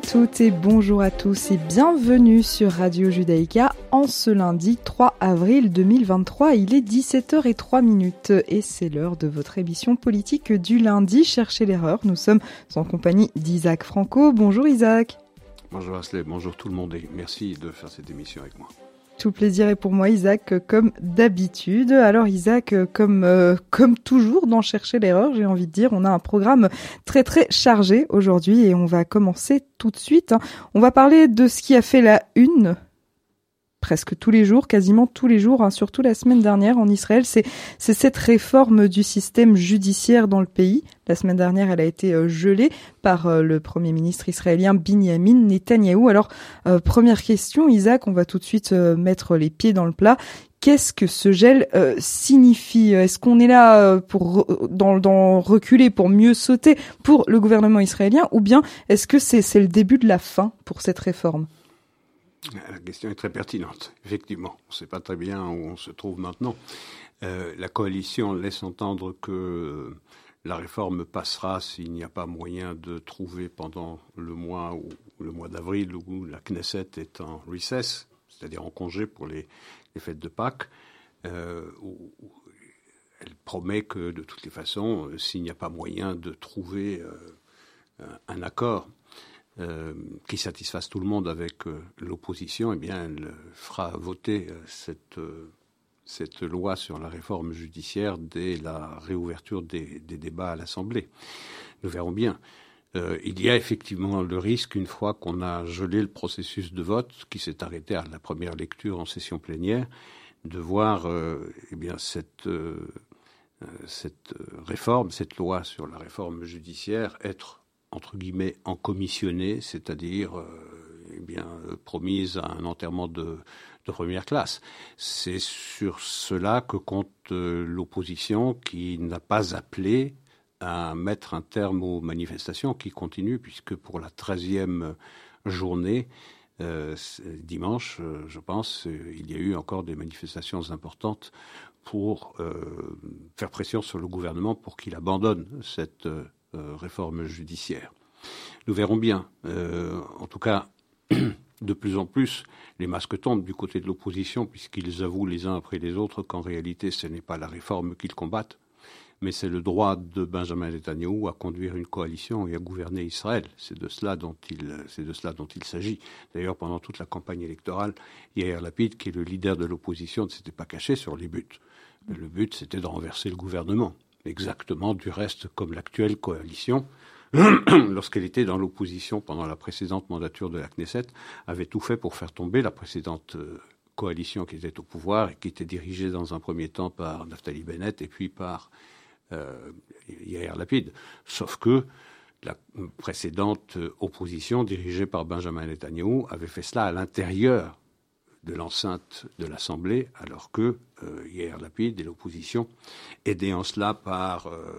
à toutes et bonjour à tous et bienvenue sur Radio Judaïka en ce lundi 3 avril 2023. Il est 17h03 minutes et c'est l'heure de votre émission politique du lundi. Cherchez l'erreur. Nous sommes en compagnie d'Isaac Franco. Bonjour Isaac. Bonjour Asley, bonjour tout le monde et merci de faire cette émission avec moi. Tout plaisir est pour moi, Isaac, comme d'habitude. Alors, Isaac, comme euh, comme toujours dans chercher l'erreur, j'ai envie de dire, on a un programme très très chargé aujourd'hui et on va commencer tout de suite. Hein. On va parler de ce qui a fait la une presque tous les jours, quasiment tous les jours, hein, surtout la semaine dernière en Israël, c'est cette réforme du système judiciaire dans le pays. La semaine dernière, elle a été euh, gelée par euh, le premier ministre israélien Binyamin Netanyahou. Alors, euh, première question, Isaac, on va tout de suite mettre les pieds dans le plat. Qu'est-ce que ce gel signifie? Est-ce qu'on est là pour dans, dans reculer pour mieux sauter pour le gouvernement israélien, ou bien est-ce que c'est le début de la fin pour cette réforme? La question est très pertinente. Effectivement, on ne sait pas très bien où on se trouve maintenant. Euh, la coalition laisse entendre que la réforme passera s'il n'y a pas moyen de trouver pendant le mois ou le mois d'avril où la Knesset est en recess, c'est-à-dire en congé pour les, fêtes de Pâques. Euh, elle promet que de toutes les façons, euh, s'il n'y a pas moyen de trouver un accord euh, qui satisfasse tout le monde avec euh, l'opposition, eh bien, elle fera voter euh, cette, cette loi sur la réforme judiciaire dès la réouverture des, débats à l'Assemblée. Nous verrons bien. il y a effectivement le risque, une fois qu'on a gelé le processus de vote, qui s'est arrêté à la première lecture en session plénière, de voir eh bien, cette, cette réforme, cette loi sur la réforme judiciaire être entre guillemets en commissionné, c'est-à-dire euh, eh bien promise à un enterrement de, première classe. C'est sur cela que compte euh, l'opposition qui n'a pas appelé à mettre un terme aux manifestations qui continuent puisque pour la treizième journée euh, dimanche, euh, je pense, il y a eu encore des manifestations importantes pour faire pression sur le gouvernement pour qu'il abandonne cette euh, réforme judiciaire. Nous verrons bien. Euh, en tout cas, de plus en plus, les masques tombent du côté de l'opposition, puisqu'ils avouent les uns après les autres qu'en réalité, ce n'est pas la réforme qu'ils combattent, mais c'est le droit de Benjamin Netanyahu à conduire une coalition et à gouverner Israël. C'est de cela dont il, c'est de cela dont il s'agit. D'ailleurs, pendant toute la campagne électorale, Yair Lapid, qui est le leader de l'opposition, ne s'était pas caché sur les buts. Le but, c'était de renverser le gouvernement exactement du reste comme l'actuelle coalition, lorsqu'elle était dans l'opposition pendant la précédente mandature de la Knesset, avait tout fait pour faire tomber la précédente euh, coalition qui était au pouvoir et qui était dirigée dans un premier temps par Naftali Bennett et puis par euh, Yair Lapid. Sauf que la précédente opposition dirigée par Benjamin Netanyahu avait fait cela à l'intérieur de l'enceinte de l'Assemblée, alors que euh, hier Lapide et l'opposition, aidés en cela par euh,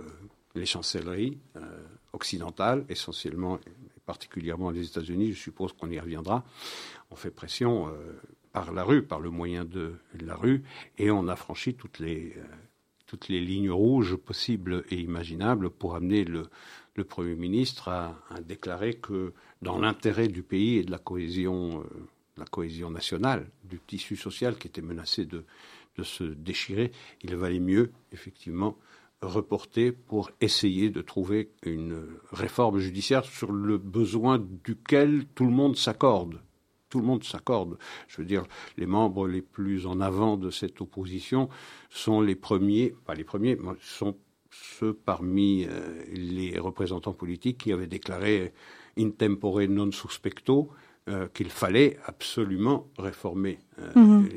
les chancelleries euh, occidentales, essentiellement et particulièrement les États-Unis, je suppose qu'on y reviendra, ont fait pression par la rue, par le moyen de la rue, et on a franchi toutes les, lignes rouges possibles et imaginables pour amener le, Premier ministre à, déclarer que dans l'intérêt du pays et de la cohésion la cohésion nationale, du tissu social qui était menacé de, se déchirer, il valait mieux, effectivement, reporter pour essayer de trouver une réforme judiciaire sur le besoin duquel tout le monde s'accorde. Tout le monde s'accorde. Je veux dire, les membres les plus en avant de cette opposition sont les premiers, pas les premiers, mais sont ceux parmi euh, les représentants politiques qui avaient déclaré in tempore non suspecto euh, qu'il fallait absolument réformer euh, mhm.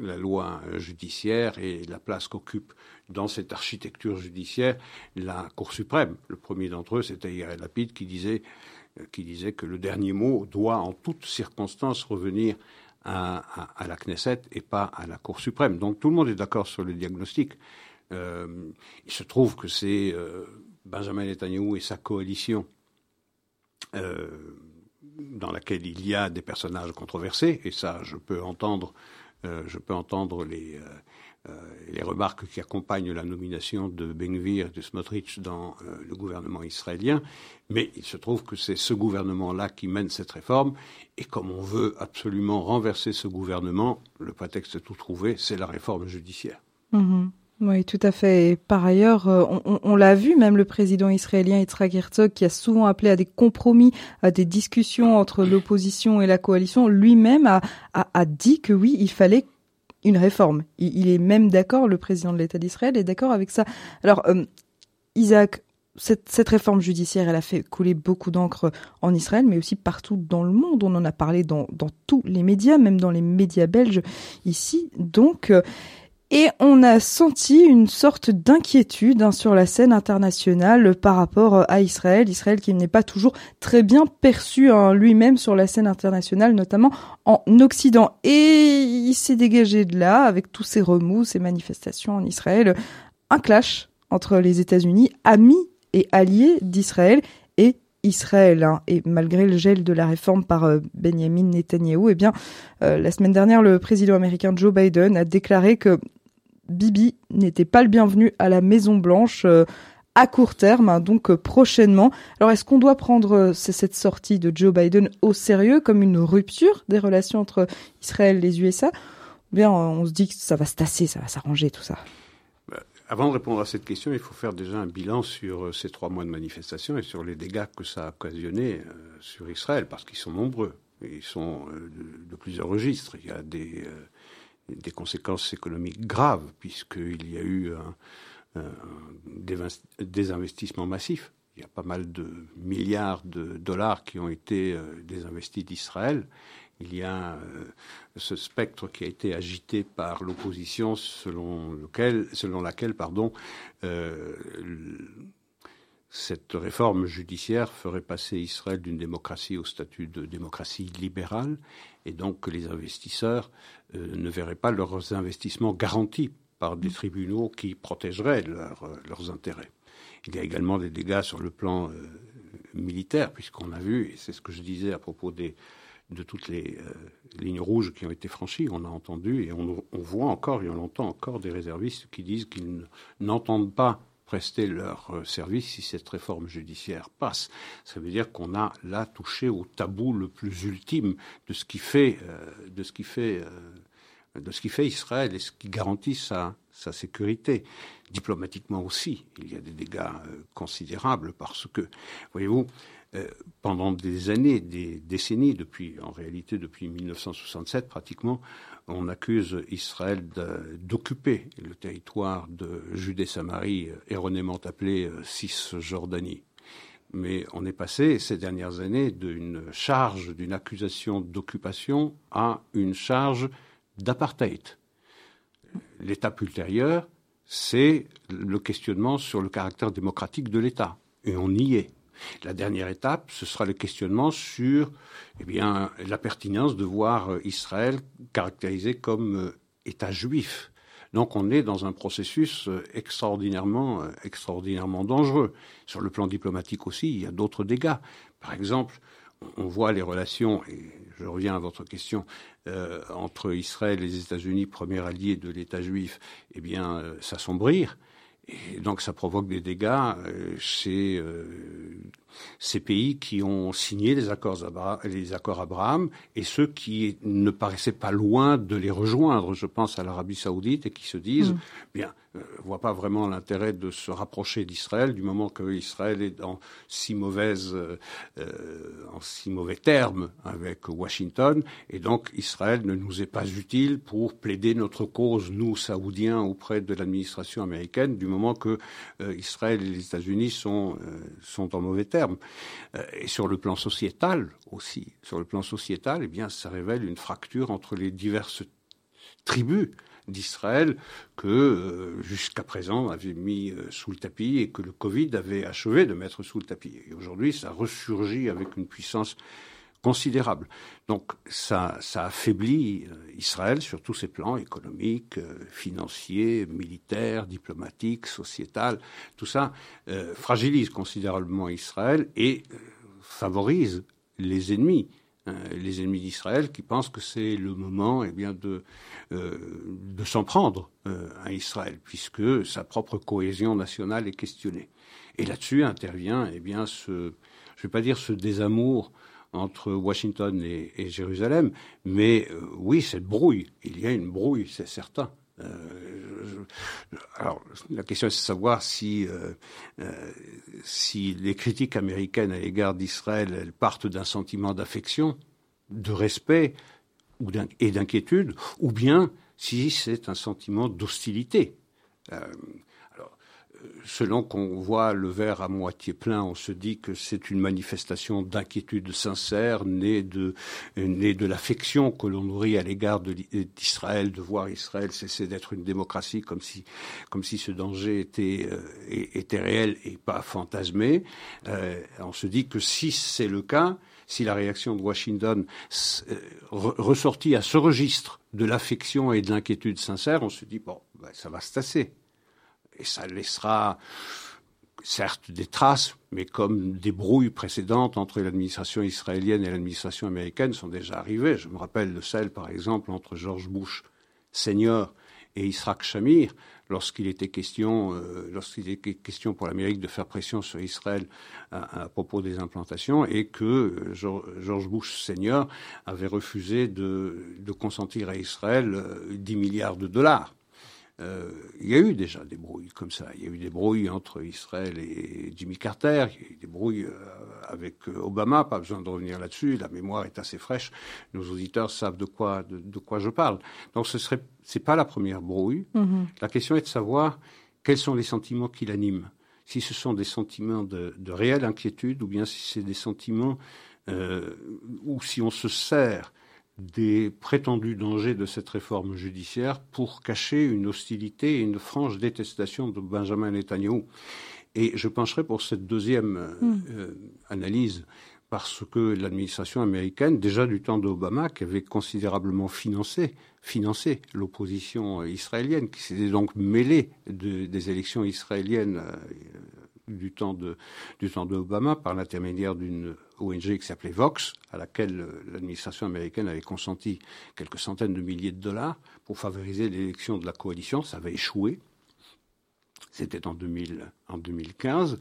la loi judiciaire et la place qu'occupe dans cette architecture judiciaire la Cour suprême. Le premier d'entre eux, c'était Yair Lapide, qui disait, euh, qui disait que le dernier mot doit en toutes circonstances revenir à, la Knesset et pas à la Cour suprême. Donc tout le monde est d'accord sur le diagnostic. il se trouve que c'est Benjamin Netanyahu et sa coalition dans laquelle il y a des personnages controversés, et ça, je peux entendre, euh, je peux entendre les, euh, les remarques qui accompagnent la nomination de Benvir et de Smotrich dans le gouvernement israélien. Mais il se trouve que c'est ce gouvernement-là qui mène cette réforme. Et comme on veut absolument renverser ce gouvernement, le prétexte tout trouvé, c'est la réforme judiciaire. Mm-hmm. Oui, tout à fait. Et par ailleurs, euh, on, l'a vu, même le président israélien Yitzhak Herzog, qui a souvent appelé à des compromis, à des discussions entre l'opposition et la coalition, lui-même a, a, dit que oui, il fallait une réforme. Il, est même d'accord, le président de l'État d'Israël est d'accord avec ça. Alors, euh, Isaac, cette, cette, réforme judiciaire, elle a fait couler beaucoup d'encre en Israël, mais aussi partout dans le monde. On en a parlé dans, dans tous les médias, même dans les médias belges ici. Donc, euh, et on a senti une sorte d'inquiétude hein, sur la scène internationale par rapport euh, à Israël. Israël qui n'est pas toujours très bien perçu hein, lui-même sur la scène internationale, notamment en Occident. Et il s'est dégagé de là, avec tous ces remous, ces manifestations en Israël, un clash entre les États-Unis, amis et alliés d'Israël, et Israël. Hein. Et malgré le gel de la réforme par euh, Benjamin Netanyahu, eh bien, euh, la semaine dernière, le président américain Joe Biden a déclaré que Bibi n'était pas le bienvenu à la Maison Blanche euh, à court terme, hein, donc euh, prochainement. Alors est-ce qu'on doit prendre euh, cette sortie de Joe Biden au sérieux comme une rupture des relations entre Israël et les USA Ou bien on se dit que ça va se tasser, ça va s'arranger tout ça? Bah, avant de répondre à cette question, il faut faire déjà un bilan sur ces trois mois de manifestation et sur les dégâts que ça a occasionné sur Israël, parce qu'ils sont nombreux. Ils sont de, plusieurs registres. Il y a des, des conséquences économiques graves, puisqu'il y a eu des investissements massifs. Il y a pas mal de milliards de dollars qui ont été euh, désinvestis d'Israël. Il y a euh, ce spectre qui a été agité par l'opposition selon, selon laquelle pardon, euh, cette réforme judiciaire ferait passer Israël d'une démocratie au statut de démocratie libérale et donc que les investisseurs euh, ne verraient pas leurs investissements garantis par des tribunaux qui protégeraient euh, leurs intérêts. Il y a également des dégâts sur le plan euh, militaire, puisqu'on a vu, et c'est ce que je disais à propos de toutes les lignes rouges qui ont été franchies, on a entendu et on voit encore et on entend encore des réservistes qui disent qu'ils n'entendent pas prester leur euh, service si cette réforme judiciaire passe. Ça veut dire qu'on a là touché au tabou le plus ultime de ce qui fait, euh, de ce qui fait, euh, de ce qui fait Israël et ce qui garantit sa, sécurité. Diplomatiquement aussi, il y a des dégâts considérables parce que, voyez-vous, pendant des années, des décennies, depuis, en réalité depuis 1967 pratiquement, on accuse Israël d'occuper le territoire de Judée-Samarie, erronément appelé euh, Cisjordanie. Mais on est passé ces dernières années d'une charge, d'une accusation d'occupation à une charge d'apartheid. L'étape ultérieure, c'est le questionnement sur le caractère démocratique de l'État. Et on y est. La dernière étape, ce sera le questionnement sur eh bien, la pertinence de voir euh, Israël caractérisé comme euh, État juif. Donc on est dans un processus euh, extraordinairement, extraordinairement dangereux. Sur le plan diplomatique aussi, il y a d'autres dégâts. Par exemple, on voit les relations, et je reviens à votre question, entre Israël et les États-Unis, premier allié de l'État juif, eh bien, s'assombrir. Donc ça provoque des dégâts chez euh, ces pays qui ont signé les accords, les accords Abraham et ceux qui ne paraissaient pas loin de les rejoindre. Je pense à l'Arabie saoudite et qui se disent, mm. bien, ne euh, voit pas vraiment l'intérêt de se rapprocher d'Israël du moment que Israël est en si mauvaise, euh, euh, en si mauvais termes avec Washington, et donc Israël ne nous est pas utile pour plaider notre cause, nous Saoudiens, auprès de l'administration américaine, du moment que Israël et les États-Unis sont sont en mauvais termes. Et sur le plan sociétal aussi, sur le plan sociétal, eh bien, ça révèle une fracture entre les diverses tribus d'Israël que euh, jusqu'à présent avait mis euh, sous le tapis et que le Covid avait achevé de mettre sous le tapis. Et aujourd'hui, ça ressurgit avec une puissance considérable. Donc ça, affaiblit euh, Israël sur tous ses plans économiques, financiers, militaires, diplomatiques, sociétal. Tout ça fragilise considérablement Israël et favorise les ennemis les ennemis d'Israël qui pensent que c'est le moment eh bien, de, de s'en prendre à Israël, puisque sa propre cohésion nationale est questionnée. Et là-dessus intervient eh bien, ce, je ne vais pas dire ce désamour entre Washington et, Jérusalem, mais oui, cette brouille, il y a une brouille, c'est certain. Euh, alors, la question est de savoir si, euh, euh, si les critiques américaines à l'égard d'Israël partent d'un sentiment d'affection, de respect et d'inquiétude, ou bien si c'est un sentiment d'hostilité selon qu'on voit le verre à moitié plein, on se dit que c'est une manifestation d'inquiétude sincère, née de, née de l'affection que l'on nourrit à l'égard d'Israël, de voir Israël cesser d'être une démocratie, comme si, comme si ce danger était, euh, était réel et pas fantasmé. Euh, on se dit que si c'est le cas, si la réaction de Washington euh, ressortit à ce registre de l'affection et de l'inquiétude sincère, on se dit bon, ben, ça va se tasser et ça laissera certes des traces, mais comme des brouilles précédentes entre l'administration israélienne et l'administration américaine sont déjà arrivées. Je me rappelle de celle, par exemple, entre George Bush senior et Israq Shamir, lorsqu'il était question, euh, lorsqu'il était question pour l'Amérique de faire pression sur Israël à, propos des implantations, et que euh, George Bush senior avait refusé de, de consentir à Israël 10 euh, milliards de dollars. Euh, il y a eu déjà des brouilles comme ça. Il y a eu des brouilles entre Israël et Jimmy Carter. Il y a eu des brouilles euh, avec euh, Obama. Pas besoin de revenir là-dessus. La mémoire est assez fraîche. Nos auditeurs savent de quoi, de, quoi je parle. Donc ce serait, c'est pas la première brouille. Mm-hmm. La question est de savoir quels sont les sentiments qui l'animent. Si ce sont des sentiments de, de réelle inquiétude ou bien si c'est des sentiments euh, ou si on se sert des prétendus dangers de cette réforme judiciaire pour cacher une hostilité et une franche détestation de Benjamin Netanyahu. Et je pencherai pour cette deuxième euh, hmm. euh, analyse parce que l'administration américaine, déjà du temps d'Obama, qui avait considérablement financé, financé l'opposition israélienne, qui s'était donc mêlée des élections israéliennes euh, du temps de du temps d'Obama par l'intermédiaire d'une ONG qui s'appelait Vox, à laquelle euh, l'administration américaine avait consenti quelques centaines de milliers de dollars pour favoriser l'élection de la coalition. Ça avait échoué. C'était en, 2000, en 2015.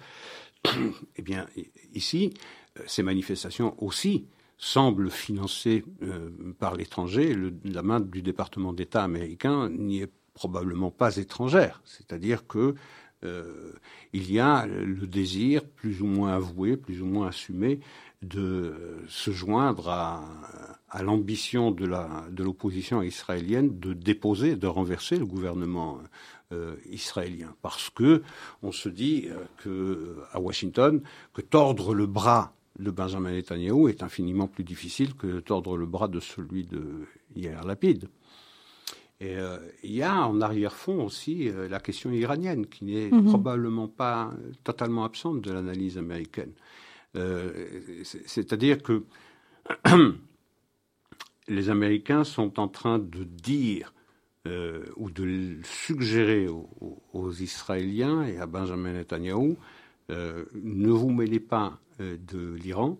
eh bien, ici, euh, ces manifestations aussi semblent financées euh, par l'étranger. La main du département d'État américain n'y est probablement pas étrangère. C'est-à-dire que euh, il y a le désir, plus ou moins avoué, plus ou moins assumé, de se joindre à, l'ambition de l'opposition israélienne de déposer, de renverser le gouvernement euh, israélien, parce que on se dit euh, que à Washington que tordre le bras de Benjamin Netanyahu est infiniment plus difficile que tordre le bras de celui de Yair Lapid. Et euh, il y a en arrière-fond aussi euh, la question iranienne, qui n'est mhm. probablement pas totalement absente de l'analyse américaine. Euh, c'est-à-dire que les Américains sont en train de dire ou de suggérer aux, Israéliens et à Benjamin Netanyahu ne vous mêlez pas de l'Iran,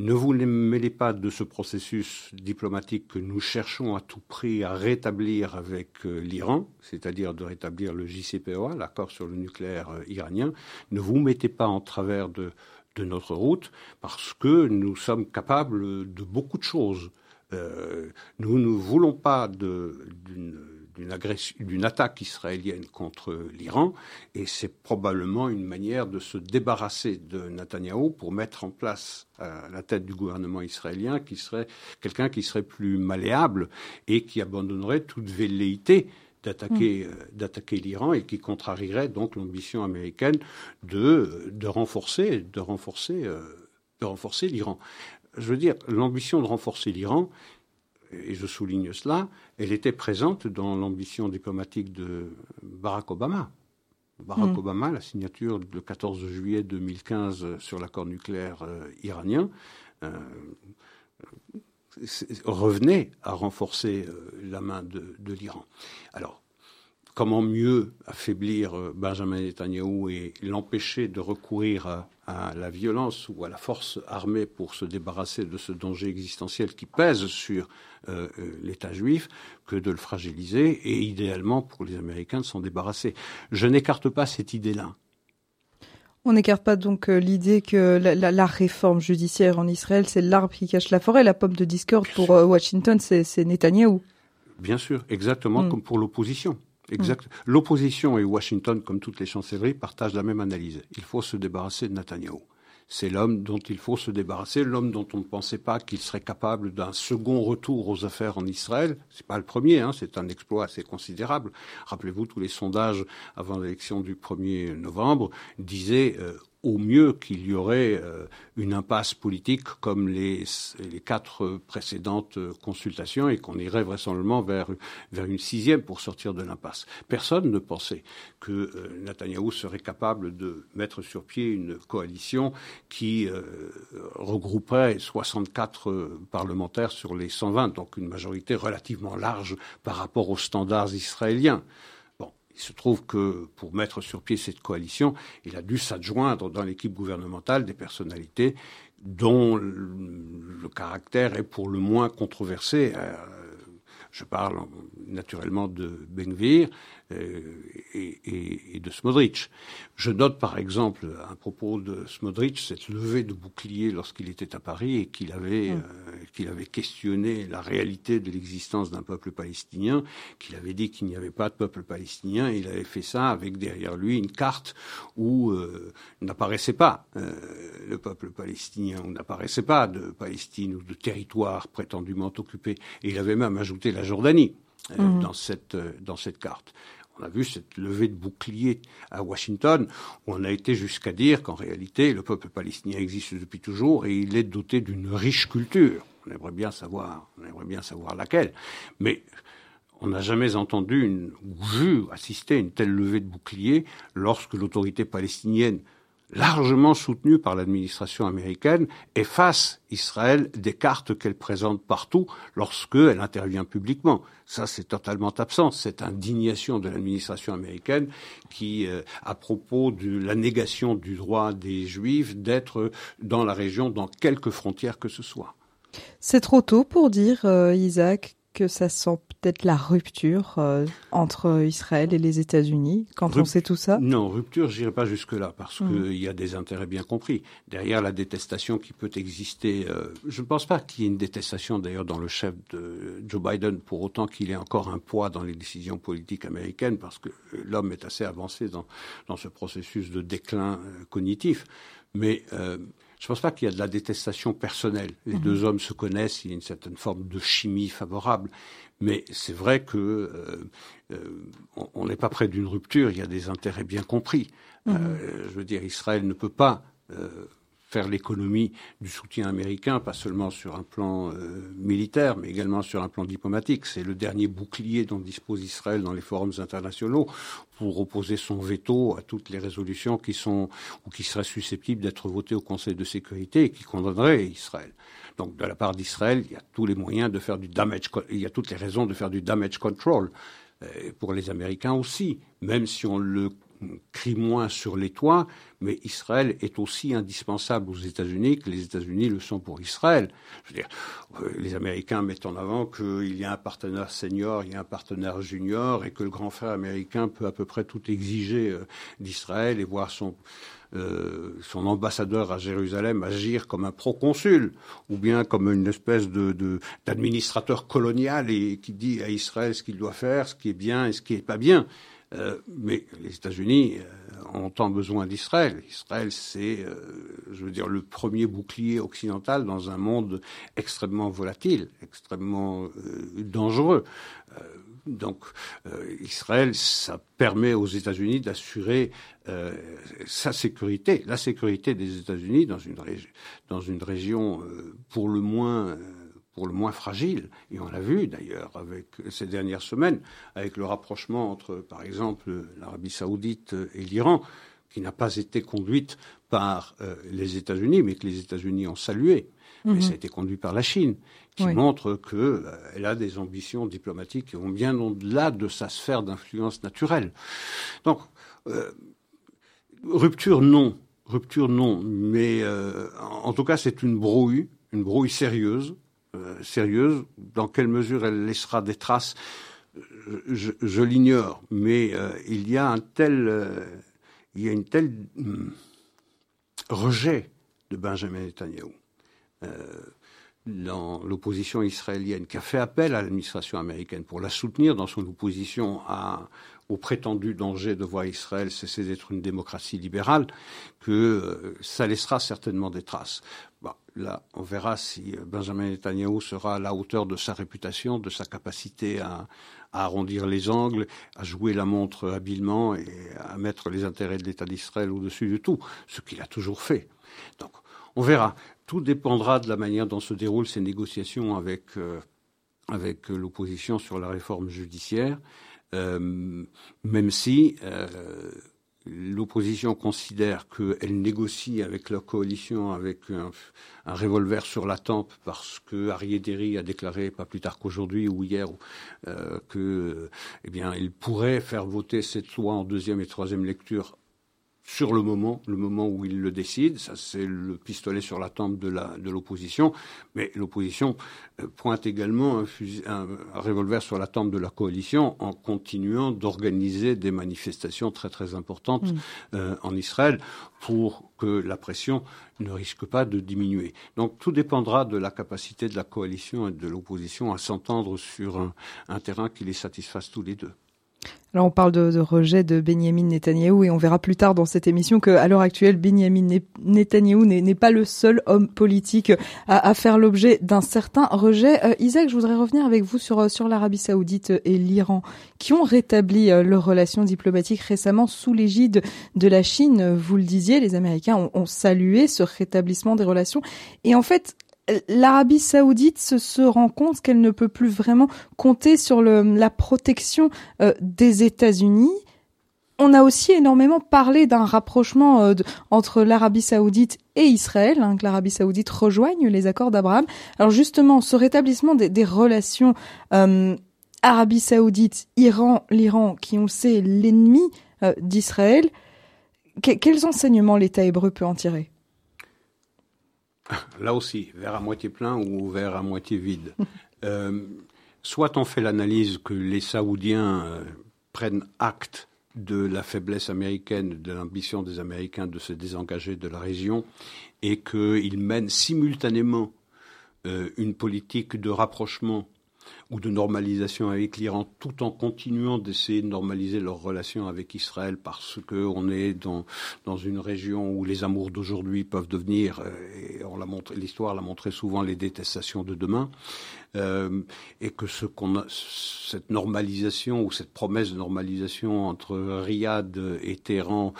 ne vous mêlez pas de ce processus diplomatique que nous cherchons à tout prix à rétablir avec euh, l'Iran, c'est-à-dire de rétablir le JCPOA, l'accord sur le nucléaire euh, iranien. Ne vous mettez pas en travers de, notre route parce que nous sommes capables de beaucoup de choses. Euh, nous ne voulons pas d'une d'une attaque israélienne contre l'Iran, et c'est probablement une manière de se débarrasser de Netanyahou pour mettre en place à la tête du gouvernement israélien qui serait quelqu'un qui serait plus malléable et qui abandonnerait toute velléité d'attaquer mm. euh, d'attaquer l'Iran et qui contrarierait donc l'ambition américaine de de renforcer de renforcer euh, de renforcer l'Iran. Je veux dire l'ambition de renforcer l'Iran et je souligne cela, elle était présente dans l'ambition diplomatique de Barack Obama. Barack hmm. Obama, la signature le 14 juillet 2015 sur l'accord nucléaire euh, iranien, euh, revenait à renforcer euh, la main de, l'Iran. Alors, comment mieux affaiblir euh, Benjamin Netanyahu et l'empêcher de recourir à, la violence ou à la force armée pour se débarrasser de ce danger existentiel qui pèse sur euh, euh, l'État juif que de le fragiliser et idéalement pour les Américains de s'en débarrasser. Je n'écarte pas cette idée-là. On n'écarte pas donc l'idée que la, réforme judiciaire en Israël, c'est l'arbre qui cache la forêt. La pomme de discorde pour Washington, c'est Netanyahou. Bien sûr, exactement hmm. comme pour l'opposition. Exact. L'opposition et Washington, comme toutes les chancelleries, partagent la même analyse. Il faut se débarrasser de Netanyahu. C'est l'homme dont il faut se débarrasser, l'homme dont on ne pensait pas qu'il serait capable d'un second retour aux affaires en Israël. C'est pas le premier, hein, c'est un exploit assez considérable. Rappelez-vous, tous les sondages avant l'élection du 1er novembre disaient euh, au mieux qu'il y aurait euh, une impasse politique comme les, quatre précédentes consultations et qu'on irait vraisemblablement vers, vers une sixième pour sortir de l'impasse. Personne ne pensait que euh, Netanyahou serait capable de mettre sur pied une coalition qui euh, regrouperait 64 parlementaires sur les 120, donc une majorité relativement large par rapport aux standards israéliens. Il se trouve que pour mettre sur pied cette coalition, il a dû s'adjoindre dans l'équipe gouvernementale des personnalités dont le caractère est pour le moins controversé. Euh, je parle naturellement de Benvir, euh, et, de Smodrich. Je note par exemple à propos de Smodrich cette levée de bouclier lorsqu'il était à Paris et qu'il avait, mm. euh, qu'il avait questionné la réalité de l'existence d'un peuple palestinien, qu'il avait dit qu'il n'y avait pas de peuple palestinien et il avait fait ça avec derrière lui une carte où euh, n'apparaissait pas le peuple palestinien, où n'apparaissait pas de Palestine ou de territoire prétendument occupé. Et il avait même ajouté la Jordanie. Mm. dans, cette, dans cette carte. On a vu cette levée de bouclier à Washington, où on a été jusqu'à dire qu'en réalité, le peuple palestinien existe depuis toujours et il est doté d'une riche culture. On aimerait bien savoir, bien savoir laquelle. Mais on n'a jamais entendu une, ou vu, assister à une telle levée de bouclier lorsque l'autorité palestinienne largement soutenue par l'administration américaine, efface Israël des cartes qu'elle présente partout lorsqu'elle intervient publiquement. Ça, c'est totalement absent. Cette indignation de l'administration américaine qui, euh, à propos de la négation du droit des Juifs d'être dans la région, dans quelque frontière que ce soit. C'est trop tôt pour dire, euh, Isaac, que ça sent peut-être la rupture euh, entre Israël et les États-Unis quand on sait tout ça? Non, rupture, j'irai pas jusque-là parce mmh. qu'il y a des intérêts bien compris. Derrière la détestation qui peut exister, euh, je ne pense pas qu'il y ait une détestation d'ailleurs dans le chef de Joe Biden pour autant qu'il ait encore un poids dans les décisions politiques américaines parce que l'homme est assez avancé dans, dans ce processus de déclin euh, cognitif. Mais je ne pense pas qu'il y a de la détestation personnelle. Les mhm. deux hommes se connaissent, il y a une certaine forme de chimie favorable. Mais c'est vrai que euh, euh, on n'est pas près d'une rupture. Il y a des intérêts bien compris. Mhm. Euh, je veux dire, Israël ne peut pas faire l'économie du soutien américain, pas seulement sur un plan euh, militaire, mais également sur un plan diplomatique. C'est le dernier bouclier dont dispose Israël dans les forums internationaux pour opposer son veto à toutes les résolutions qui sont ou qui seraient susceptibles d'être votées au Conseil de sécurité et qui condamneraient Israël. Donc, de la part d'Israël, il y a tous les moyens de faire du damage, il y a toutes les raisons de faire du damage control. Euh, pour les Américains aussi, même si on le crie moins sur les toits, mais Israël est aussi indispensable aux États-Unis que les États-Unis le sont pour Israël. Je veux dire, euh, les Américains mettent en avant qu'il y a un partenaire senior, il y a un partenaire junior, et que le grand frère américain peut à peu près tout exiger euh, d'Israël et voir son euh, son ambassadeur à Jérusalem agir comme un proconsul ou bien comme une espèce de d'administrateur colonial et qui dit à Israël ce qu'il doit faire, ce qui est bien et ce qui n'est pas bien. Euh, mais les États-Unis euh, ont tant besoin d'Israël. Israël, c'est, euh, je veux dire, le premier bouclier occidental dans un monde extrêmement volatile, extrêmement dangereux. donc, Israël, ça permet aux États-Unis d'assurer sa sécurité, la sécurité des États-Unis dans une, dans une région pour le moins pour le moins fragile. Et on l'a vu d'ailleurs avec ces dernières semaines, avec le rapprochement entre, par exemple, l'Arabie saoudite et l'Iran, qui n'a pas été conduite par euh, les États-Unis, mais que les États-Unis ont salué. mais mhm. ça a été conduit par la Chine, qui montre qu'elle a des ambitions diplomatiques qui vont bien au-delà de sa sphère d'influence naturelle. Donc, rupture, non. Rupture, non. Mais en tout cas, c'est une brouille, une brouille sérieuse euh, sérieuse. Dans quelle mesure elle laissera des traces, je, l'ignore. Mais euh, il y a un tel, euh, hum, rejet de Benjamin Netanyahu dans l'opposition israélienne, qui a fait appel à l'administration américaine pour la soutenir dans son opposition à, au prétendu danger de voir Israël cesser d'être une démocratie libérale, que ça laissera certainement des traces. Bah, là, on verra si Benjamin Netanyahu sera à la hauteur de sa réputation, de sa capacité à, arrondir les angles, à jouer la montre habilement et à mettre les intérêts de l'État d'Israël au-dessus de tout, ce qu'il a toujours fait. Donc, on verra. Tout dépendra de la manière dont se déroulent ces négociations avec, euh, avec l'opposition sur la réforme judiciaire, euh, même si euh, l'opposition considère qu'elle négocie avec la coalition avec un, revolver sur la tempe parce que Derry a déclaré pas plus tard qu'aujourd'hui ou hier euh, que eh bien il pourrait faire voter cette loi en deuxième et troisième lecture sur le moment, le moment où il le décide. Ça, c'est le pistolet sur la tempe de, la, de l'opposition. Mais l'opposition euh, pointe également un, un, revolver sur la tempe de la coalition en continuant d'organiser des manifestations très très importantes mm. euh, en Israël pour que la pression ne risque pas de diminuer. Donc tout dépendra de la capacité de la coalition et de l'opposition à s'entendre sur un, un terrain qui les satisfasse tous les deux. Alors on parle de, rejet de Benjamin Netanyahou et on verra plus tard dans cette émission qu'à l'heure actuelle, Benjamin Netanyahou n'est pas le seul homme politique à, faire l'objet d'un certain rejet. Euh, Isaac, je voudrais revenir avec vous sur, l'Arabie saoudite et l'Iran qui ont rétabli euh, leurs relations diplomatiques récemment sous l'égide de la Chine. Vous le disiez, les Américains ont, ont salué ce rétablissement des relations. Et en fait, l'Arabie saoudite se, rend compte qu'elle ne peut plus vraiment compter sur la protection euh, des États-Unis. On a aussi énormément parlé d'un rapprochement euh, entre l'Arabie saoudite et Israël, hein, que l'Arabie saoudite rejoigne les accords d'Abraham. Alors justement, ce rétablissement des, relations euh, Arabie saoudite, Iran, l'Iran, qui on sait, l'ennemi d'Israël, quels enseignements l'État hébreu peut en tirer? là aussi, verre à moitié plein ou verre à moitié vide. Euh, soit on fait l'analyse que les Saoudiens euh, prennent acte de la faiblesse américaine, de l'ambition des Américains de se désengager de la région, et qu'ils mènent simultanément euh, une politique de rapprochement ou de normalisation avec l'Iran, tout en continuant d'essayer de normaliser leurs relations avec Israël, parce qu'on est dans, dans une région où les amours d'aujourd'hui peuvent devenir, euh, et on l'a montré, l'histoire l'a montré souvent, les détestations de demain, euh, et que ce qu'on a, cette normalisation ou cette promesse de normalisation entre Riyad et Téhéran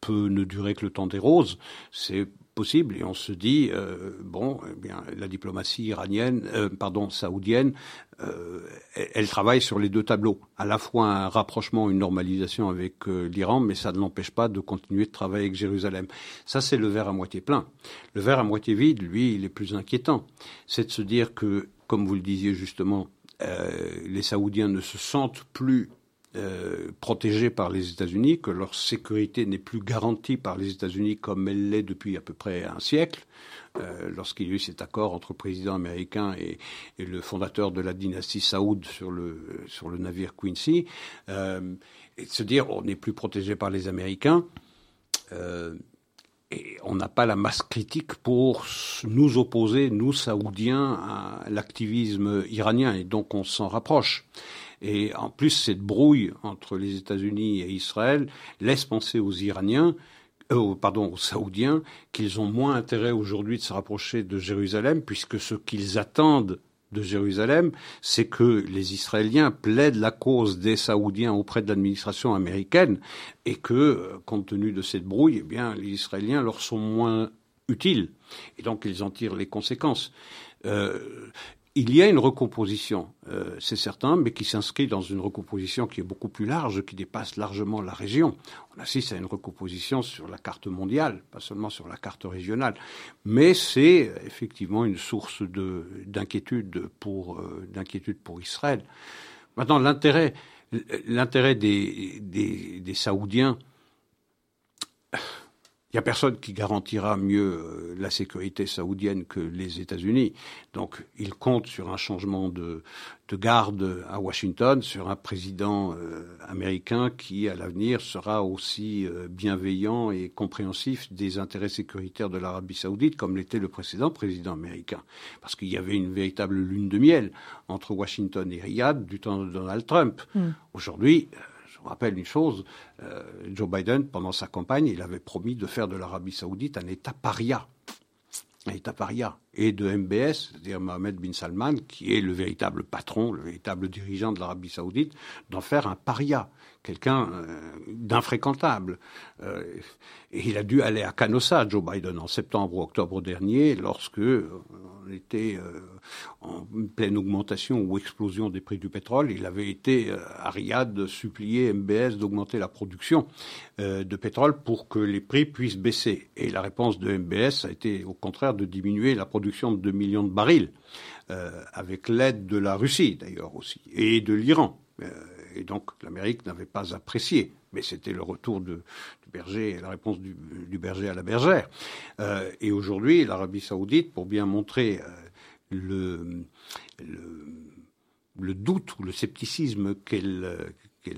peut ne durer que le temps des roses, c'est possible et on se dit euh, bon eh bien la diplomatie iranienne euh, pardon saoudienne euh, elle, travaille sur les deux tableaux. À la fois un rapprochement une normalisation avec l'Iran mais ça ne l'empêche pas de continuer de travailler avec Jérusalem. Ça c'est le verre à moitié plein. Le verre à moitié vide lui il est plus inquiétant. C'est de se dire que comme vous le disiez justement les saoudiens ne se sentent plus euh, protégés par les États-Unis, que leur sécurité n'est plus garantie par les États-Unis comme elle l'est depuis à peu près un siècle, euh, lorsqu'il y a eu cet accord entre le président américain et, le fondateur de la dynastie Saoud sur le, sur le navire Quincy, euh, et de se dire on n'est plus protégé par les Américains. et on n'a pas la masse critique pour nous opposer, nous, Saoudiens, à l'activisme iranien, et donc on s'en rapproche. Et en plus, cette brouille entre les États-Unis et Israël laisse penser aux Iraniens, euh, pardon, aux Saoudiens, qu'ils ont moins intérêt aujourd'hui de se rapprocher de Jérusalem, puisque ce qu'ils attendent de Jérusalem, c'est que les Israéliens plaident la cause des Saoudiens auprès de l'administration américaine et que, euh, compte tenu de cette brouille, eh bien, les Israéliens leur sont moins utiles. Et donc, ils en tirent les conséquences. Euh, il y a une recomposition, euh, c'est certain, mais qui s'inscrit dans une recomposition qui est beaucoup plus large, qui dépasse largement la région. On assiste à une recomposition sur la carte mondiale, pas seulement sur la carte régionale, mais c'est effectivement une source de, d'inquiétude pour euh, d'inquiétude pour Israël. Maintenant, l'intérêt des Saoudiens il n'y a personne qui garantira mieux euh, la sécurité saoudienne que les États-Unis. Donc, ils comptent sur un changement de, de garde à Washington, sur un président euh, américain qui, à l'avenir, sera aussi euh, bienveillant et compréhensif des intérêts sécuritaires de l'Arabie saoudite, comme l'était le précédent président américain. Parce qu'il y avait une véritable lune de miel entre Washington et Riyad du temps de Donald Trump. Mm. Aujourd'hui, vous rappelle une chose, euh, Joe Biden, pendant sa campagne, il avait promis de faire de l'Arabie saoudite un État paria. Un État paria. Et de MBS, c'est-à-dire Mohamed bin Salman, qui est le véritable patron, le véritable dirigeant de l'Arabie saoudite, d'en faire un paria, quelqu'un euh, d'infréquentable. Euh, et il a dû aller à Canossa, Joe Biden, en septembre ou octobre dernier, lorsque on était euh, en pleine augmentation ou explosion des prix du pétrole. Il avait été euh, à Riyad supplier MBS d'augmenter la production euh, de pétrole pour que les prix puissent baisser. Et la réponse de MBS a été au contraire de diminuer la production de 2 millions de barils, avec l'aide de la Russie d'ailleurs aussi, et de l'Iran. Et donc l'Amérique n'avait pas apprécié mais c'était le retour du berger, la réponse du, berger à la bergère. Euh, et aujourd'hui, l'Arabie saoudite, pour bien montrer euh, le, le, doute ou le scepticisme qu'elle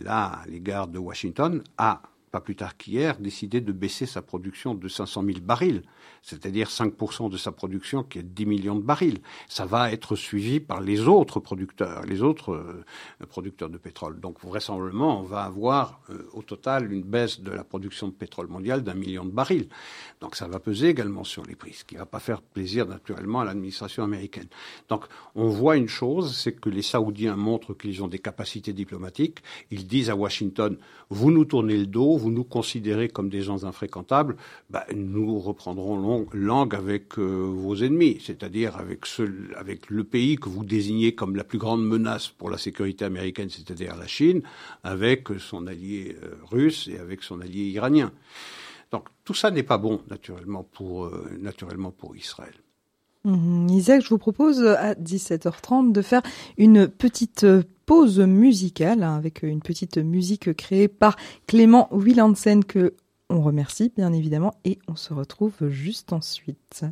a à l'égard de Washington, a plus tard qu'hier, décidé de baisser sa production de 500 000 barils, c'est-à-dire 5% de sa production qui est de 10 millions de barils. Ça va être suivi par les autres producteurs, les autres euh, producteurs de pétrole. Donc vraisemblablement, on va avoir euh, au total une baisse de la production de pétrole mondiale d'un million de barils. Donc ça va peser également sur les prix, ce qui ne va pas faire plaisir naturellement à l'administration américaine. Donc on voit une chose, c'est que les Saoudiens montrent qu'ils ont des capacités diplomatiques. Ils disent à Washington, vous nous tournez le dos, vous nous considérez comme des gens infréquentables, bah, nous reprendrons langue avec euh, vos ennemis, c'est-à-dire avec, le pays que vous désignez comme la plus grande menace pour la sécurité américaine, c'est-à-dire la Chine, avec son allié euh, russe et avec son allié iranien. Donc tout ça n'est pas bon, naturellement, pour, euh, naturellement pour Israël. Mhm. Isaac, je vous propose à 17h30 de faire une petite pause musicale hein, avec une petite musique créée par Clément Willansen que on remercie bien évidemment et on se retrouve juste ensuite.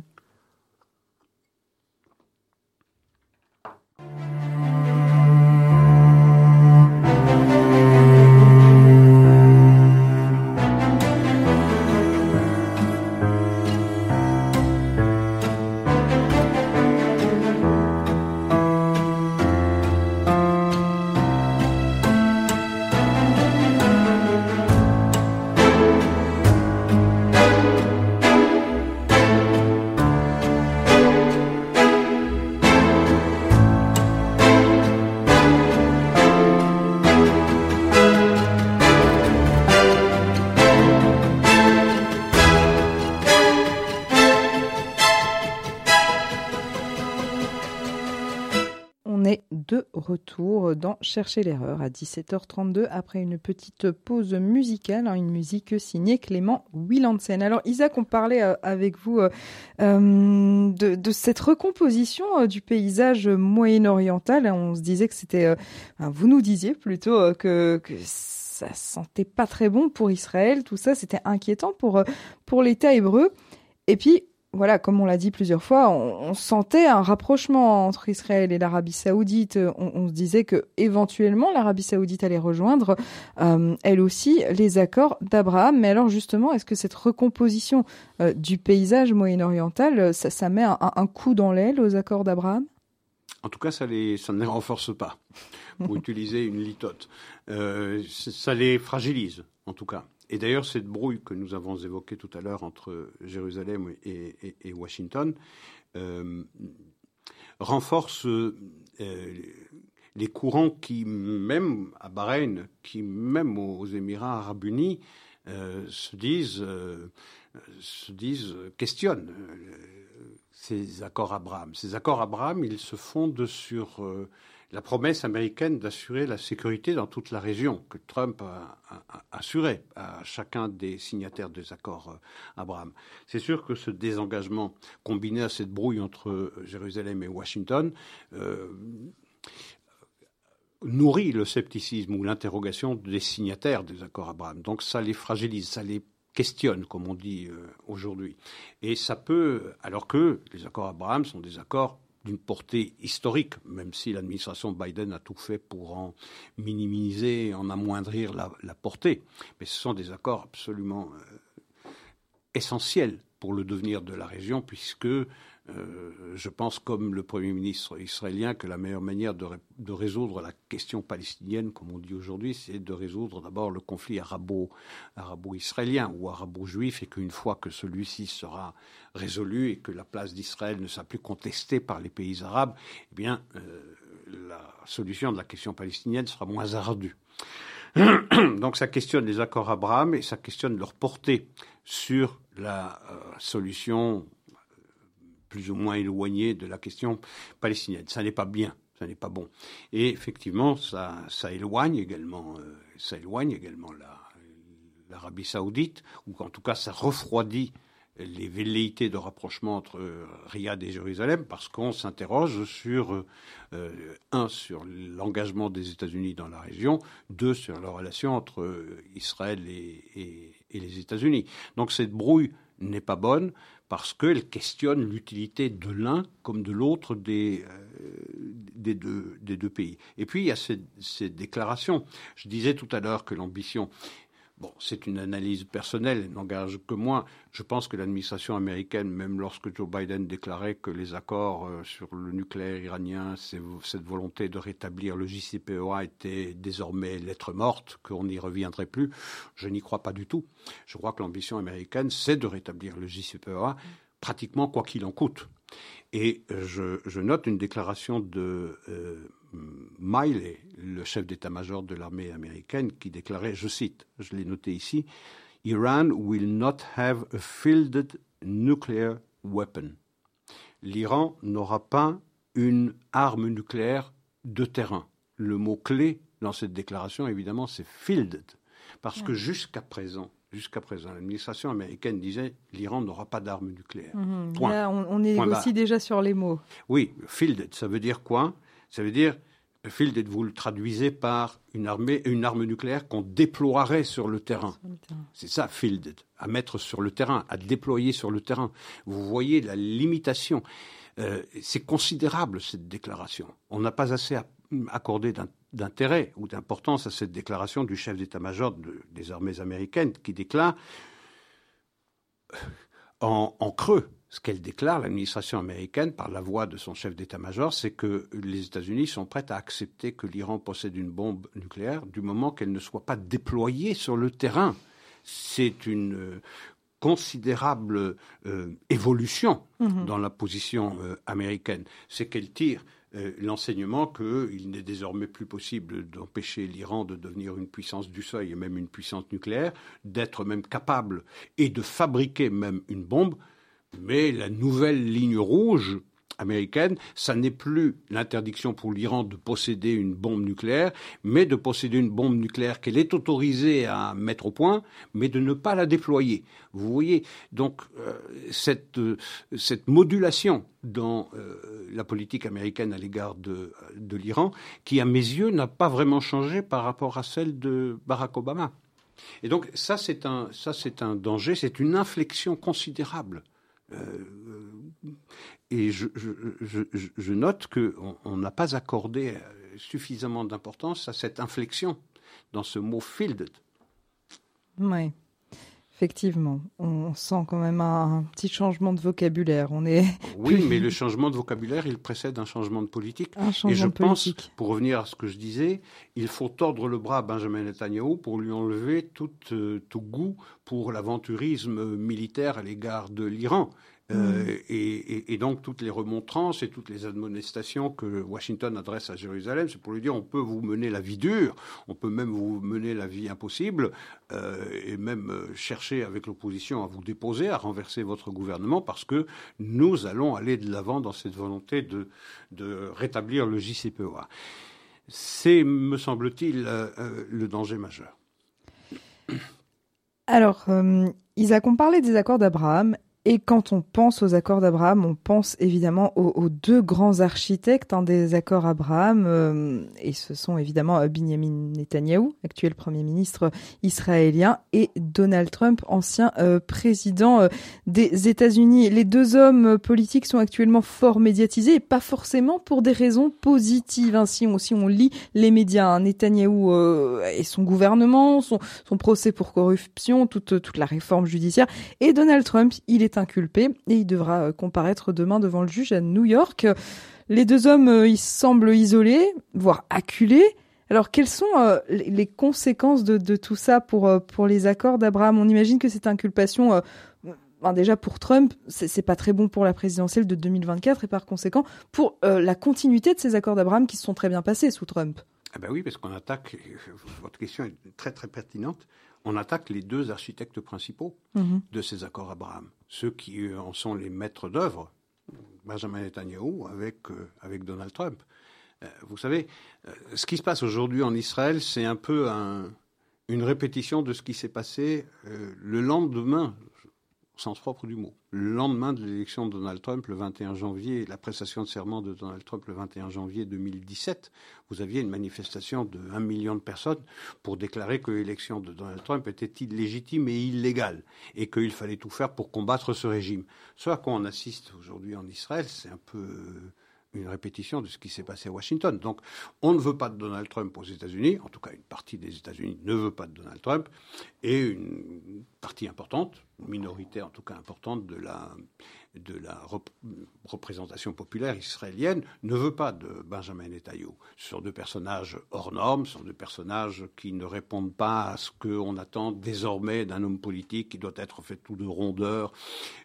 Chercher l'erreur à 17h32 après une petite pause musicale, hein, une musique signée Clément Willandsen. Alors Isaac, on parlait euh, avec vous euh, euh, de, cette recomposition du paysage moyen-oriental. On se disait que c'était, vous nous disiez plutôt que, que ça sentait pas très bon pour Israël, tout ça, c'était inquiétant pour, pour l'État hébreu. Et puis, voilà, comme on l'a dit plusieurs fois, on, sentait un rapprochement entre Israël et l'Arabie Saoudite. On, se disait que éventuellement l'Arabie Saoudite allait rejoindre, euh, elle aussi, les accords d'Abraham. Mais alors justement, est-ce que cette recomposition euh, du paysage moyen-oriental, ça, met un, coup dans l'aile aux accords d'Abraham? En tout cas, ça, les, ça ne les renforce pas, pour utiliser une litote. Euh, ça les fragilise, en tout cas. Et d'ailleurs, cette brouille que nous avons évoquée tout à l'heure entre Jérusalem et, Washington euh, renforce euh, les courants qui, même à Bahreïn, qui même aux Émirats arabes unis, euh, se disent, se disent, questionnent ces accords Abraham. Ces accords Abraham, ils se fondent sur la promesse américaine d'assurer la sécurité dans toute la région, que Trump a, assuré à chacun des signataires des accords euh, Abraham. C'est sûr que ce désengagement, combiné à cette brouille entre euh, Jérusalem et Washington, nourrit le scepticisme ou l'interrogation des signataires des accords Abraham. Donc ça les fragilise, ça les questionne, comme on dit euh, aujourd'hui. Et ça peut, alors que les accords Abraham sont des accords d'une portée historique, même si l'administration Biden a tout fait pour en minimiser, en amoindrir la, portée. Mais ce sont des accords absolument euh, essentiels pour le devenir de la région, puisque euh, je pense, comme le Premier ministre israélien, que la meilleure manière de, résoudre la question palestinienne, comme on dit aujourd'hui, c'est de résoudre d'abord le conflit arabo-israélien ou arabo-juif, et qu'une fois que celui-ci sera résolu et que la place d'Israël ne sera plus contestée par les pays arabes, eh bien, euh, la solution de la question palestinienne sera moins ardue. Donc ça questionne les accords Abraham et ça questionne leur portée sur la euh, solution plus ou moins éloigné de la question palestinienne. Ça n'est pas bien, ça n'est pas bon. Et effectivement, ça, ça éloigne également, euh, ça éloigne également l'Arabie saoudite, ou en tout cas ça refroidit les velléités de rapprochement entre Riyad et Jérusalem, parce qu'on s'interroge sur, euh, un, sur l'engagement des États-Unis dans la région, deux, sur la relation entre Israël et les États-Unis. Donc cette brouille n'est pas bonne parce qu'elle questionne l'utilité de l'un comme de l'autre des, euh, des, deux, pays. Et puis il y a ces, ces déclarations. Je disais tout à l'heure que l'ambition Bon, c'est une analyse personnelle, elle n'engage que moi. Je pense que l'administration américaine, même lorsque Joe Biden déclarait que les accords euh, sur le nucléaire iranien, cette volonté de rétablir le JCPOA était désormais lettre morte, qu'on n'y reviendrait plus, je n'y crois pas du tout. Je crois que l'ambition américaine, c'est de rétablir le JCPOA pratiquement quoi qu'il en coûte. Et je, je, note une déclaration de euh, Miley, le chef d'état-major de l'armée américaine, qui déclarait, je cite, je l'ai noté ici, Iran will not have a fielded nuclear weapon. L'Iran n'aura pas une arme nucléaire de terrain. Le mot clé dans cette déclaration, évidemment, c'est fielded, parce que jusqu'à présent, jusqu'à présent, l'administration américaine disait l'Iran n'aura pas d'armes nucléaires. Mhm. Là, on, est aussi déjà sur les mots. Oui, fielded, ça veut dire quoi? Ça veut dire, Field, vous le traduisez par une, armée, une arme nucléaire qu'on déploierait sur le terrain? C'est ça, Fielded, à mettre sur le terrain, à déployer sur le terrain. Vous voyez la limitation. Euh, c'est considérable, cette déclaration. On n'a pas assez accordé d'intérêt ou d'importance à cette déclaration du chef d'état-major des armées américaines qui déclare en creux ce qu'elle déclare, l'administration américaine, par la voix de son chef d'état-major, c'est que les États-Unis sont prêts à accepter que l'Iran possède une bombe nucléaire du moment qu'elle ne soit pas déployée sur le terrain. C'est une euh, considérable euh, évolution mhm. dans la position euh, américaine. C'est qu'elle tire l'enseignement qu'il n'est désormais plus possible d'empêcher l'Iran de devenir une puissance du seuil et même une puissance nucléaire, d'être même capable et de fabriquer même une bombe mais la nouvelle ligne rouge américaine, ça n'est plus l'interdiction pour l'Iran de posséder une bombe nucléaire, mais de posséder une bombe nucléaire qu'elle est autorisée à mettre au point, mais de ne pas la déployer. Vous voyez, donc euh, cette, euh, cette modulation dans euh, la politique américaine à l'égard de, l'Iran, qui à mes yeux n'a pas vraiment changé par rapport à celle de Barack Obama. Et donc ça c'est un, danger, c'est une inflexion considérable et je, je, note qu'on n'a pas accordé suffisamment d'importance à cette inflexion dans ce mot fielded. Oui. Effectivement, on sent quand même un petit changement de vocabulaire. On est oui, mais le changement de vocabulaire, il précède un changement de politique. Un changement Et je pense, pour revenir à ce que je disais, il faut tordre le bras à Benjamin Netanyahu pour lui enlever tout, euh, tout goût pour l'aventurisme militaire à l'égard de l'Iran. Euh, mm. et, donc toutes les remontrances et toutes les admonestations que Washington adresse à Jérusalem, c'est pour lui dire on peut vous mener la vie dure, on peut même vous mener la vie impossible, euh, et même euh, chercher avec l'opposition à vous déposer, à renverser votre gouvernement, parce que nous allons aller de l'avant dans cette volonté de, de rétablir le JCPOA. C'est, me semble-t-il, le danger majeur. Alors, Isaac, on parlait des accords d'Abraham et quand on pense aux accords d'Abraham, on pense évidemment aux, deux grands architectes hein, des accords Abraham, euh, et ce sont évidemment euh, Benjamin Netanyahou, actuel Premier ministre israélien, et Donald Trump, ancien euh, président des États-Unis. Les deux hommes politiques sont actuellement fort médiatisés, et pas forcément pour des raisons positives. Hein. Si, on, lit les médias, hein, Netanyahou et son gouvernement, son, son procès pour corruption, toute, toute la réforme judiciaire, et Donald Trump, il est inculpé et il devra euh, comparaître demain devant le juge à New York. Les deux hommes, euh, ils semblent isolés, voire acculés. Alors, quelles sont euh, les conséquences de, tout ça pour, pour les accords d'Abraham? On imagine que cette inculpation, déjà pour Trump, c'est pas très bon pour la présidentielle de 2024 et par conséquent pour la continuité de ces accords d'Abraham qui se sont très bien passés sous Trump. Ah ben oui, parce qu'on attaque, votre question est très très pertinente, on attaque les deux architectes principaux mhm. de ces accords Abraham, ceux qui euh, en sont les maîtres d'œuvre, Benjamin Netanyahu avec, euh, avec Donald Trump. Euh, vous savez, ce qui se passe aujourd'hui en Israël, c'est un peu une répétition de ce qui s'est passé le lendemain, au sens propre du mot. Le lendemain de l'élection de Donald Trump, le 21 janvier, la prestation de serment de Donald Trump le 21 janvier 2017, vous aviez une manifestation de 1 million de personnes pour déclarer que l'élection de Donald Trump était illégitime et illégale et qu'il fallait tout faire pour combattre ce régime. Ce à quoi on assiste aujourd'hui en Israël, c'est un peu une répétition de ce qui s'est passé à Washington. Donc, on ne veut pas de Donald Trump aux États-Unis, en tout cas une partie des États-Unis ne veut pas de Donald Trump, et une partie importante, minorité en tout cas importante de la, représentation populaire israélienne ne veut pas de Benjamin Netanyahu. Ce sont deux personnages hors normes, ce sont deux personnages qui ne répondent pas à ce qu'on attend désormais d'un homme politique qui doit être fait tout de rondeur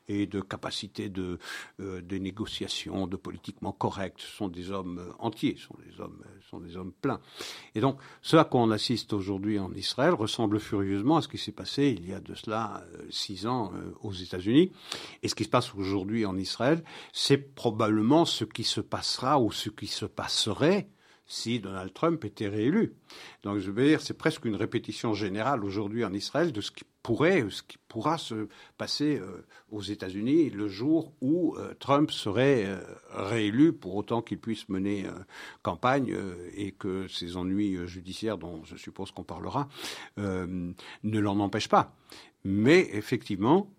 et de capacité de, euh, de négociation, de politiquement correct. Ce sont des hommes euh, entiers, ce sont des hommes, euh, sont des hommes pleins. Et donc, ce à quoi on assiste aujourd'hui en Israël ressemble furieusement à ce qui s'est passé il y a de cela six ans aux États-Unis. Et ce qui se passe aujourd'hui en Israël, c'est probablement ce qui se passera ou ce qui se passerait si Donald Trump était réélu. Donc je veux dire, c'est presque une répétition générale aujourd'hui en Israël de ce qui pourrait, ce qui pourra se passer euh, aux États-Unis le jour où euh, Trump serait euh, réélu, pour autant qu'il puisse mener campagne et que ses ennuis judiciaires, dont je suppose qu'on parlera, ne l'en empêchent pas. Mais effectivement,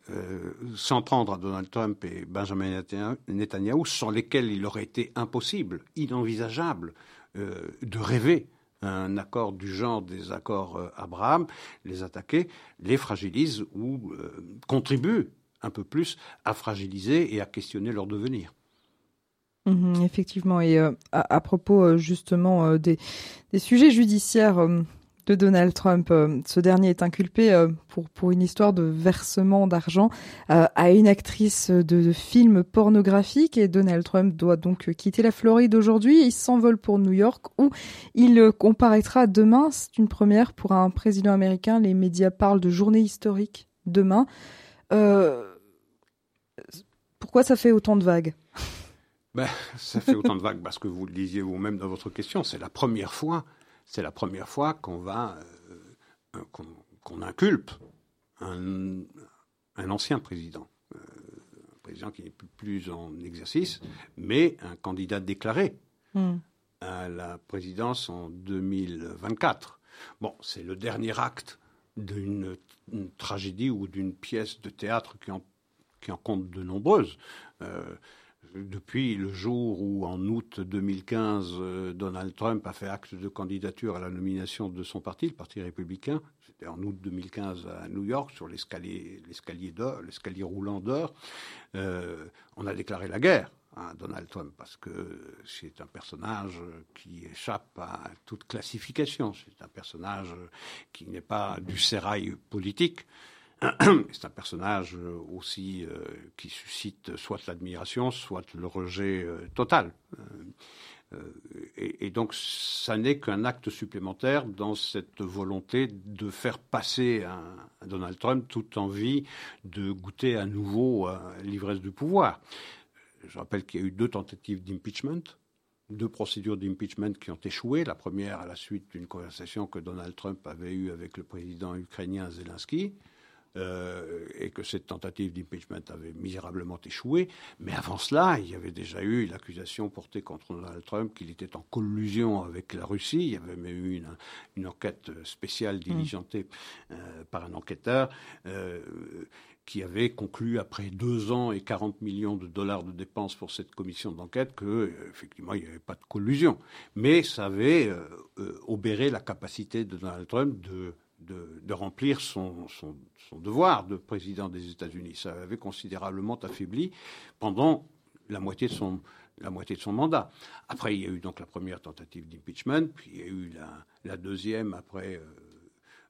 s'en prendre à Donald Trump et Benjamin Netanyahu, sans lesquels il aurait été impossible, inenvisageable de rêver un accord du genre des accords euh, Abraham, les attaquer, les fragilise ou euh, contribue un peu plus à fragiliser et à questionner leur devenir. Mhm, effectivement, et euh, à, propos justement des, sujets judiciaires Donald Trump. Euh, ce dernier est inculpé euh, pour, pour une histoire de versement d'argent euh, à une actrice de, de film pornographique et Donald Trump doit donc quitter la Floride aujourd'hui. Il s'envole pour New York où il comparaîtra demain. C'est une première pour un président américain. Les médias parlent de journée historique demain. pourquoi ça fait autant de vagues? Ben, ça fait autant de vagues parce que vous le disiez vous-même dans votre question, c'est la première fois c'est la première fois qu'on va euh, qu'on inculpe un, ancien président, euh, un président qui n'est plus en exercice, mais un candidat déclaré hmm. à la présidence en 2024. Bon, c'est le dernier acte d'une tragédie ou d'une pièce de théâtre qui en, qui en compte de nombreuses. Euh, depuis le jour où, en août 2015, euh, Donald Trump a fait acte de candidature à la nomination de son parti, le Parti républicain, c'était en août 2015 à New York, sur l'escalier, l'escalier d'or, l'escalier roulant d'or, euh, on a déclaré la guerre à Donald Trump parce que c'est un personnage qui échappe à toute classification. C'est un personnage qui n'est pas du sérail politique c'est un personnage aussi qui suscite soit l'admiration, soit le rejet total. Et, donc, ça n'est qu'un acte supplémentaire dans cette volonté de faire passer un, Donald Trump toute envie de goûter à nouveau l'ivresse du pouvoir. Je rappelle qu'il y a eu deux tentatives d'impeachment deux procédures d'impeachment qui ont échoué. La première à la suite d'une conversation que Donald Trump avait eue avec le président ukrainien Zelensky. Euh, et que cette tentative d'impeachment avait misérablement échoué. Mais avant cela, il y avait déjà eu l'accusation portée contre Donald Trump qu'il était en collusion avec la Russie. Il y avait même eu une, une enquête spéciale diligentée euh, par un enquêteur. Euh, qui avait conclu après deux ans et 40 millions de dollars de dépenses pour cette commission d'enquête que effectivement il n'y avait pas de collusion, mais ça avait euh, obéré la capacité de Donald Trump de de, remplir son, devoir de président des États-Unis. Ça avait considérablement affaibli pendant la moitié de son, mandat. Après, il y a eu donc la première tentative d'impeachment, puis il y a eu la, deuxième après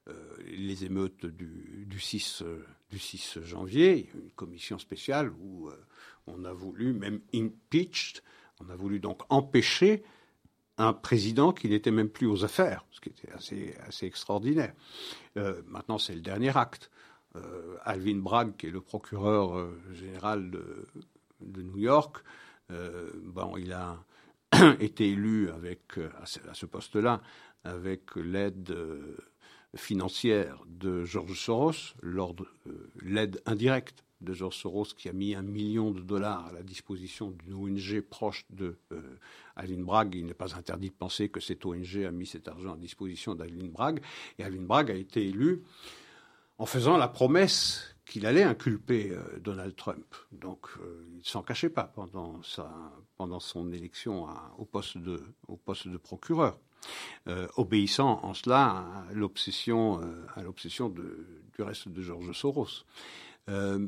euh, les émeutes du, du, 6, du 6 janvier, une commission spéciale où euh, on a voulu, même impeached, on a voulu donc empêcher un président qui n'était même plus aux affaires, ce qui était assez, assez extraordinaire. Euh, maintenant, c'est le dernier acte. Alvin Bragg, qui est le procureur général de, de, New York, bon, il a été élu avec, à ce poste-là avec l'aide financière de George Soros, euh, l'aide indirecte de George Soros qui a mis un million de dollars à la disposition d'une ONG proche de euh, Aline Bragg. Il n'est pas interdit de penser que cette ONG a mis cet argent à disposition d'Aline Bragg. Et Aline Bragg a été élu en faisant la promesse qu'il allait inculper euh, Donald Trump. Donc il ne s'en cachait pas pendant, sa, pendant son élection au, poste de, au poste de procureur. Euh, obéissant en cela à l'obsession, euh, du reste de George Soros. Euh,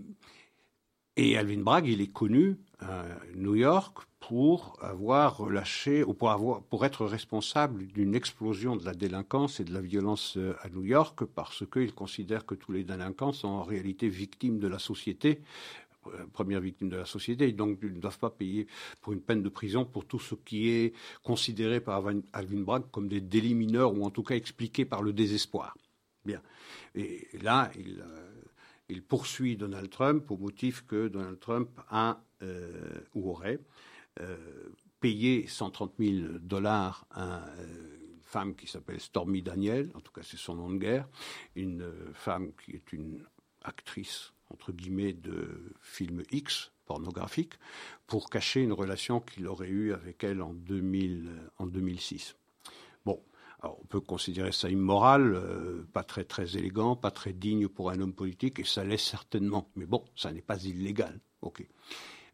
et Alvin Bragg, il est connu à New York pour avoir relâché, ou pour, être responsable d'une explosion de la délinquance et de la violence à New York, parce qu'il considère que tous les délinquants sont en réalité victimes de la société euh, première victime de la société, et donc ils ne doivent pas payer pour une peine de prison pour tout ce qui est considéré par Alvin Bragg comme des délits mineurs, ou en tout cas expliqués par le désespoir. Bien. Et là, il, euh, il poursuit Donald Trump au motif que Donald Trump a euh, ou aurait payé 130 000 dollars à une femme qui s'appelle Stormy Daniel, en tout cas c'est son nom de guerre, une femme qui est une actrice entre guillemets, de film X pornographique pour cacher une relation qu'il aurait eue avec elle en, 2000, en 2006. Bon, on peut considérer ça immoral, euh, pas très très élégant, pas très digne pour un homme politique, et ça l'est certainement. Mais bon, ça n'est pas illégal. Ok.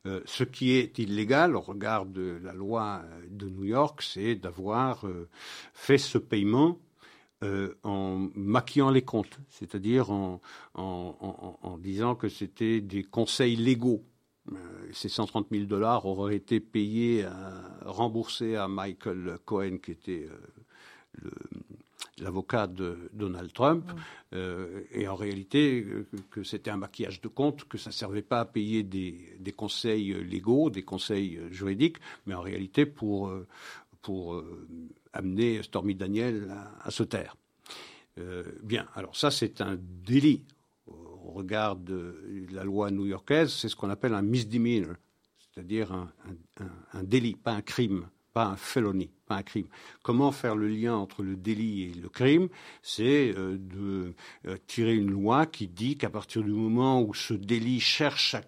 Euh, ce qui est illégal au regard de la loi de New York, c'est d'avoir euh, fait ce paiement euh, en maquillant les comptes, c'est-à-dire en, disant que c'était des conseils légaux. Euh, ces 130 000 dollars auraient été payés, remboursés à Michael Cohen, qui était euh, l'avocat de Donald Trump, et en réalité que, c'était un maquillage de comptes, que ça ne servait pas à payer des, des, conseils légaux, des conseils juridiques, mais en réalité pour, pour amener Stormy Daniel à, se taire. Euh, bien, alors ça c'est un délit au regard de la loi new-yorkaise, c'est ce qu'on appelle un misdemeanor, c'est-à-dire un, délit, pas un crime, pas un felony, pas un crime. Comment faire le lien entre le délit et le crime? C'est euh, de euh, tirer une loi qui dit qu'à partir du moment où ce délit cherche à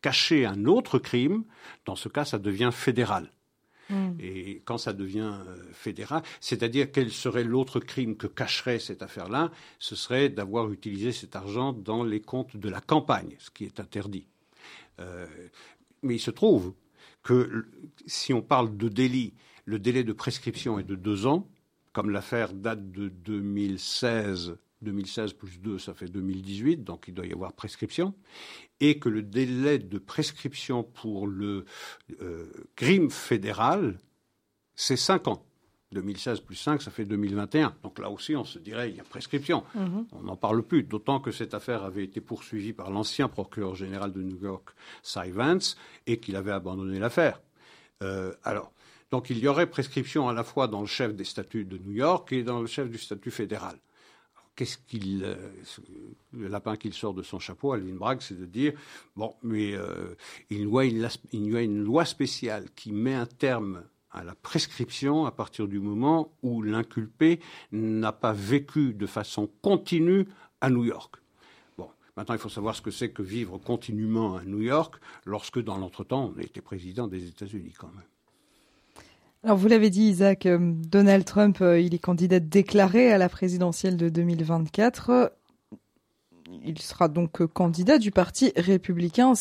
cacher un autre crime, dans ce cas, ça devient fédéral. Mm. Et quand ça devient euh, fédéral, c'est-à-dire quel serait l'autre crime que cacherait cette affaire-là? Ce serait d'avoir utilisé cet argent dans les comptes de la campagne, ce qui est interdit. Mais il se trouve que si on parle de délit, le délai de prescription est de deux ans, comme l'affaire date de 2016 2016 plus 2, ça fait 2018, donc il doit y avoir prescription, et que le délai de prescription pour le euh, crime fédéral, c'est 5 ans. 2016 plus 5, ça fait 2021. Donc là aussi, on se dirait, il y a prescription. Mhm. On n'en parle plus, d'autant que cette affaire avait été poursuivie par l'ancien procureur général de New York, Cy Vance, et qu'il avait abandonné l'affaire. Euh, alors, donc il y aurait prescription à la fois dans le chef des statuts de New York et dans le chef du statut fédéral. Qu'est-ce qu'il, euh, le lapin qu'il sort de son chapeau, Alvin Bragg, c'est de dire bon, mais euh, il, y a une loi spéciale qui met un terme à la prescription à partir du moment où l'inculpé n'a pas vécu de façon continue à New York. Bon, maintenant il faut savoir ce que c'est que vivre continuellement à New York lorsque dans l'entretemps on été président des États-Unis quand même. Alors vous l'avez dit Isaac, euh, Donald Trump, euh, il est candidat déclaré à la présidentielle de 2024. Il sera donc candidat du Parti républicain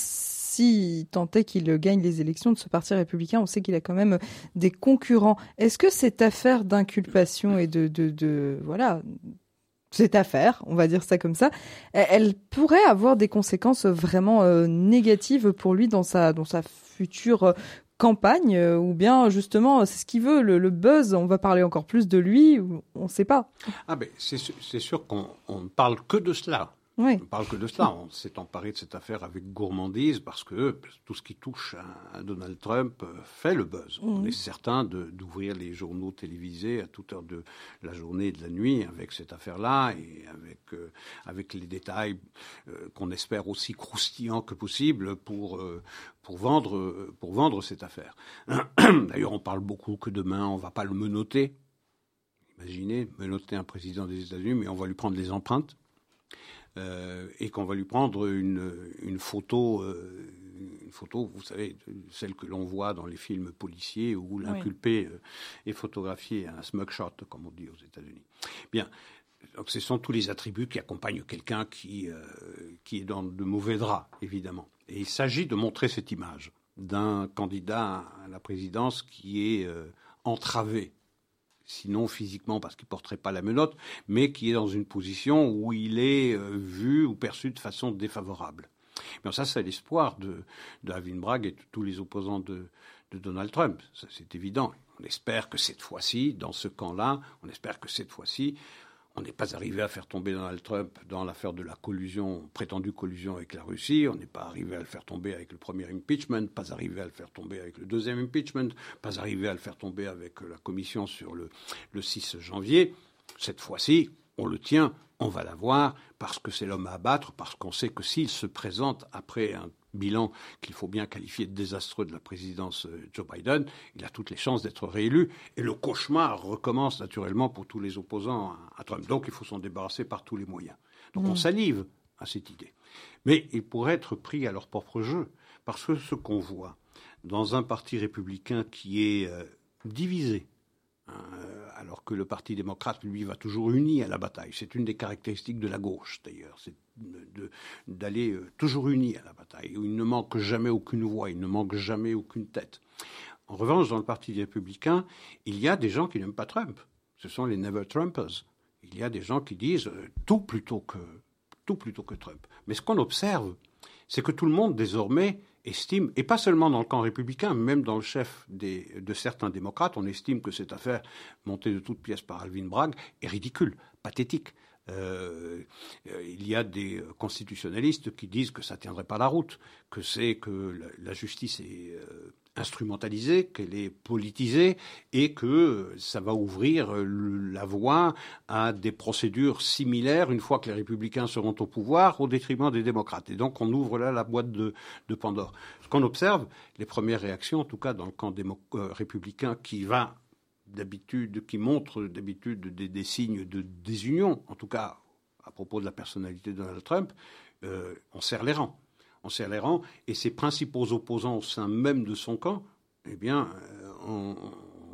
si tant est qu'il gagne les élections de ce parti républicain, on sait qu'il a quand même des concurrents. Est-ce que cette affaire d'inculpation et de, voilà, cette affaire, on va dire ça comme ça, elle pourrait avoir des conséquences vraiment euh, négatives pour lui dans sa, dans sa future campagne euh, ou bien justement c'est ce qu'il veut le, buzz on va parler encore plus de lui on ne sait pas ah ben c'est sûr qu'on ne parle que de cela on ne parle que de cela. On s'est emparé de cette affaire avec gourmandise parce que tout ce qui touche à, Donald Trump euh, fait le buzz. On mhm. est certain d'ouvrir les journaux télévisés à toute heure de la journée et de la nuit avec cette affaire-là et avec, euh, avec les détails euh, qu'on espère aussi croustillants que possible pour, pour, vendre, pour vendre cette affaire. D'ailleurs, on parle beaucoup que demain, on ne va pas le menoter. Imaginez, menoter un président des États-Unis, mais on va lui prendre les empreintes. Euh, et qu'on va lui prendre une, une photo, euh, une photo, vous savez, celle que l'on voit dans les films policiers où l'inculpé euh, est photographié, un smugshot, comme on dit aux États-Unis. Bien. Donc, ce sont tous les attributs qui accompagnent quelqu'un qui, qui est dans de mauvais draps, évidemment. Et il s'agit de montrer cette image d'un candidat à la présidence qui est entravé sinon physiquement parce qu'il porterait pas la menotte, mais qui est dans une position où il est euh, vu ou perçu de façon défavorable. Mais ça, c'est l'espoir de, de Bragg et de tous les opposants de, de Donald Trump. C'est évident. On espère que cette fois-ci, dans ce camp-là, on espère que cette fois-ci, on n'est pas arrivé à faire tomber Donald Trump dans l'affaire de la collusion, prétendue collusion avec la Russie. On n'est pas arrivé à le faire tomber avec le premier impeachment, pas arrivé à le faire tomber avec le deuxième impeachment, pas arrivé à le faire tomber avec la commission sur le, le 6 janvier. Cette fois-ci, on le tient, on va l'avoir, parce que c'est l'homme à abattre, parce qu'on sait que s'il se présente après un bilan qu'il faut bien qualifier de désastreux de la présidence euh, Joe Biden, il a toutes les chances d'être réélu. Et le cauchemar recommence naturellement pour tous les opposants à Trump. Donc il faut s'en débarrasser par tous les moyens. Donc on mm. salive à cette idée. Mais il pourrait être pris à leur propre jeu, parce que ce qu'on voit dans un parti républicain qui est euh, divisé, alors que le Parti démocrate, lui, va toujours uni à la bataille. C'est une des caractéristiques de la gauche, d'ailleurs, c'est d'aller euh, toujours uni à la bataille, il ne manque jamais aucune voix, il ne manque jamais aucune tête. En revanche, dans le Parti républicain, il y a des gens qui n'aiment pas Trump. Ce sont les Never Trumpers. Il y a des gens qui disent euh, tout plutôt que tout plutôt que Trump. Mais ce qu'on observe, c'est que tout le monde désormais estime, et pas seulement dans le camp républicain, même dans le chef de certains démocrates, on estime que cette affaire, montée de toutes pièces par Alvin Bragg, est ridicule, pathétique. Euh, il y a des constitutionnalistes qui disent que ça ne tiendrait pas la route, que c'est que la, justice est euh, instrumentalisée, qu'elle est politisée et que ça va ouvrir la voie à des procédures similaires une fois que les républicains seront au pouvoir au détriment des démocrates. Et donc on ouvre là la boîte de, Pandore. Ce qu'on observe, les premières réactions, en tout cas dans le camp euh, républicain qui va d'habitude, qui montre d'habitude des, signes de désunion, en tout cas à propos de la personnalité de Donald Trump, euh, on serre les rangs on les rangs, et ses principaux opposants au sein même de son camp, eh bien, euh, ont,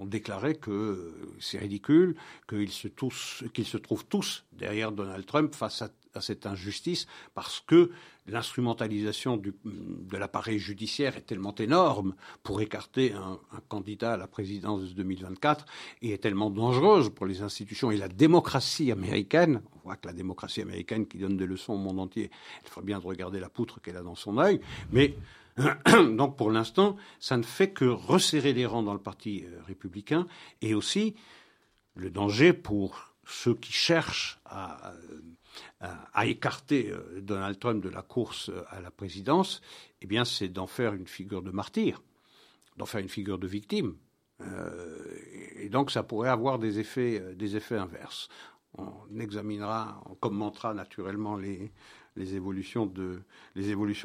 déclaré que c'est ridicule, qu'ils se, se trouvent tous derrière Donald Trump face à à cette injustice parce que l'instrumentalisation de l'appareil judiciaire est tellement énorme pour écarter un, candidat à la présidence de 2024 et est tellement dangereuse pour les institutions et la démocratie américaine. On voit que la démocratie américaine qui donne des leçons au monde entier, il ferait bien de regarder la poutre qu'elle a dans son œil, mais donc pour l'instant, ça ne fait que resserrer les rangs dans le parti euh, républicain et aussi le danger pour ceux qui cherchent à, à, écarter Donald Trump de la course à la présidence, eh bien, c'est d'en faire une figure de martyr, d'en faire une figure de victime. et donc, ça pourrait avoir des effets, inverses. On examinera, on commentera naturellement les, évolutions de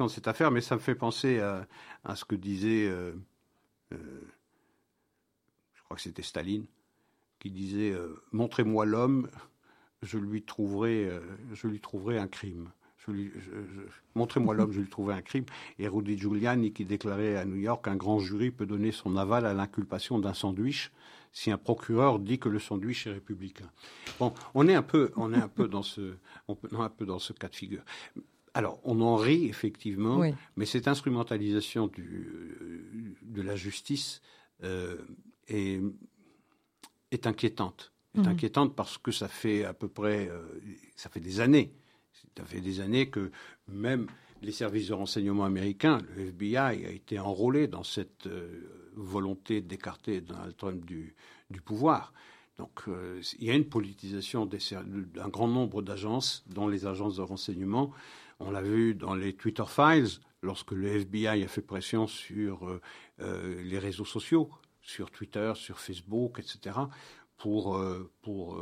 cette affaire, mais ça me fait penser à, ce que disait, euh, euh, je crois que c'était Staline, qui disait euh, montrez-moi l'homme, je lui trouverai, je lui trouverai un crime. montrez-moi l'homme, je lui trouverai un crime. Et Rudy Giuliani qui déclarait à New York qu'un grand jury peut donner son aval à l'inculpation d'un sandwich si un procureur dit que le sandwich est républicain. Bon, on est un peu, on est un peu dans ce, on est un peu dans ce cas de figure. Alors, on en rit effectivement, mais cette instrumentalisation du, de la justice euh, est, est, inquiétante. Est mhm. inquiétante parce que ça fait à peu près, euh, ça fait des années, ça fait des années que même les services de renseignement américains, le FBI, a été enrôlé dans cette euh, volonté d'écarter Donald Trump du, du pouvoir. Donc euh, il y a une politisation d'un grand nombre d'agences, dont les agences de renseignement. On l'a vu dans les Twitter Files, lorsque le FBI a fait pression sur euh, les réseaux sociaux, sur Twitter, sur Facebook, etc., pour, pour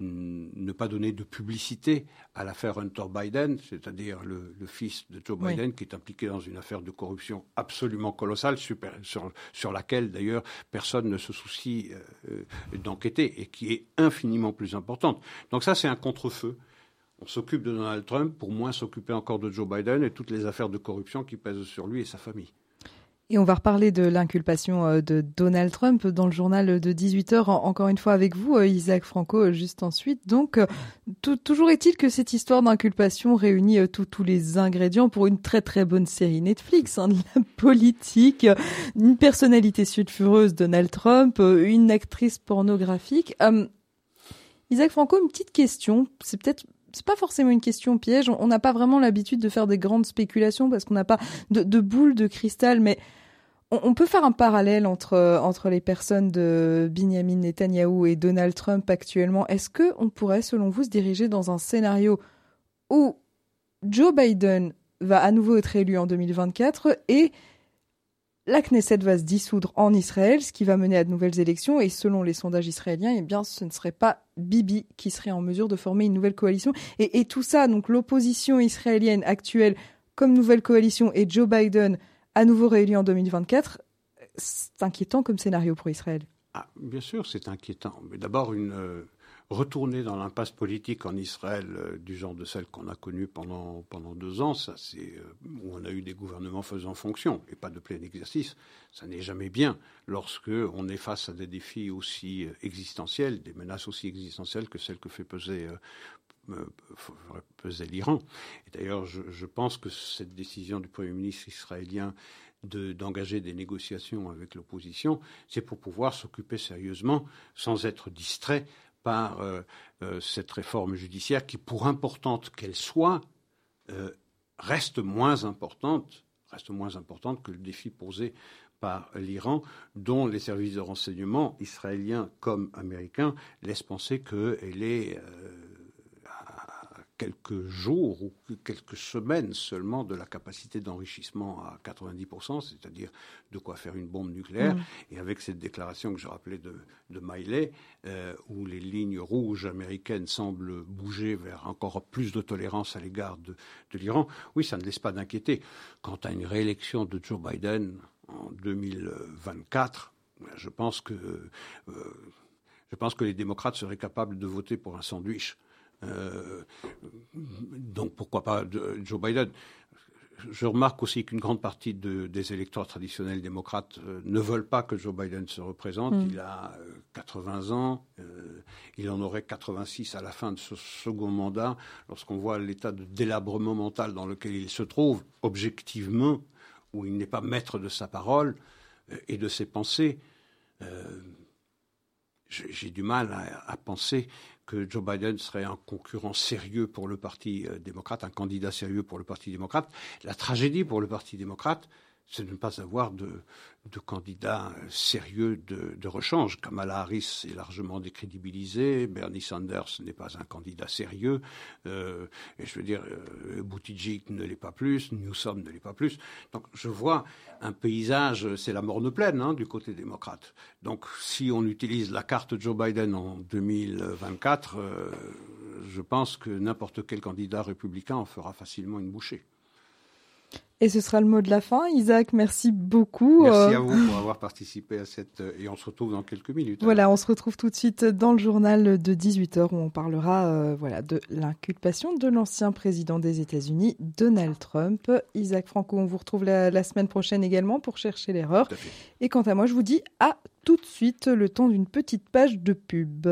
ne pas donner de publicité à l'affaire Hunter Biden, c'est-à-dire le, fils de Joe Biden, qui est impliqué dans une affaire de corruption absolument colossale, super, sur, sur, laquelle d'ailleurs personne ne se soucie euh, d'enquêter et qui est infiniment plus importante. Donc ça, c'est un contre-feu. On s'occupe de Donald Trump pour moins s'occuper encore de Joe Biden et toutes les affaires de corruption qui pèsent sur lui et sa famille. Et on va reparler de l'inculpation euh, de Donald Trump dans le journal de 18h, encore une fois avec vous, euh, Isaac Franco, euh, juste ensuite. Donc, toujours est-il que cette histoire d'inculpation réunit tous les ingrédients pour une très très bonne série Netflix, hein, de la politique, une personnalité sulfureuse, Donald Trump, une actrice pornographique. Isaac Franco, une petite question, c'est peut-être c'est pas forcément une question piège. On n'a pas vraiment l'habitude de faire des grandes spéculations parce qu'on n'a pas de, de boule de cristal, mais on, peut faire un parallèle entre, entre les personnes de Benjamin Netanyahu et Donald Trump actuellement. Est-ce que on pourrait, selon vous, se diriger dans un scénario où Joe Biden va à nouveau être élu en 2024 et la Knesset va se dissoudre en Israël, ce qui va mener à de nouvelles élections. Et selon les sondages israéliens, eh bien, ce ne serait pas Bibi qui serait en mesure de former une nouvelle coalition. Et, tout ça, donc l'opposition israélienne actuelle comme nouvelle coalition et Joe Biden à nouveau réélu en 2024, c'est inquiétant comme scénario pour Israël. Ah, bien sûr, c'est inquiétant. Mais d'abord, une, euh, retourner dans l'impasse politique en Israël euh, du genre de celle qu'on a connue pendant, pendant deux ans, ça c'est euh, où on a eu des gouvernements faisant fonction et pas de plein exercice. Ça n'est jamais bien lorsque on est face à des défis aussi euh, existentiels, des menaces aussi existentielles que celles que fait peser l'Iran. Et d'ailleurs, je, je, pense que cette décision du Premier ministre israélien d'engager des négociations avec l'opposition, c'est pour pouvoir s'occuper sérieusement, sans être distrait par euh, euh, cette réforme judiciaire qui, pour importante qu'elle soit, euh, reste moins importante, reste moins importante que le défi posé par l'Iran, dont les services de renseignement israéliens comme américains laissent penser qu'elle est quelques jours ou quelques semaines seulement de la capacité d'enrichissement à 90%, c'est-à-dire de quoi faire une bombe nucléaire. Mm. Et avec cette déclaration que je rappelais de, de Miley, euh, où les lignes rouges américaines semblent bouger vers encore plus de tolérance à l'égard de, de l'Iran, oui, ça ne laisse pas d'inquiéter. Quant à une réélection de Joe Biden en 2024, je pense que, euh, je pense que les démocrates seraient capables de voter pour un sandwich donc pourquoi pas Joe Biden? Je remarque aussi qu'une grande partie des électeurs traditionnels démocrates euh, ne veulent pas que Joe Biden se représente. Mm. Il a 80 euh, ans, il en aurait 86 à la fin de ce second mandat. Lorsqu'on voit l'état de délabrement mental dans lequel il se trouve, objectivement, où il n'est pas maître de sa parole et de ses pensées, j'ai du mal à penser que Joe Biden serait un concurrent sérieux pour le Parti euh, démocrate, un candidat sérieux pour le Parti démocrate. La tragédie pour le Parti démocrate, c'est de ne pas avoir de, de candidats sérieux de, rechange. Kamala Harris est largement décrédibilisé, Bernie Sanders n'est pas un candidat sérieux, euh, et je veux dire, euh, Buttigieg ne l'est pas plus, Newsom ne l'est pas plus. Donc je vois un paysage, c'est la morne pleine hein, du côté démocrate. Donc si on utilise la carte Joe Biden en 2024, euh, je pense que n'importe quel candidat républicain en fera facilement une bouchée. Et ce sera le mot de la fin. Isaac, merci beaucoup. Merci à euh, vous pour avoir participé à cette... Euh, et on se retrouve dans quelques minutes. Voilà, on se retrouve tout de suite dans le journal de 18h où on parlera euh, voilà, de l'inculpation de l'ancien président des États-Unis, Donald Trump. Isaac Franco, on vous retrouve la, la semaine prochaine également pour chercher l'erreur. Et quant à moi, je vous dis à tout de suite le temps d'une petite page de pub.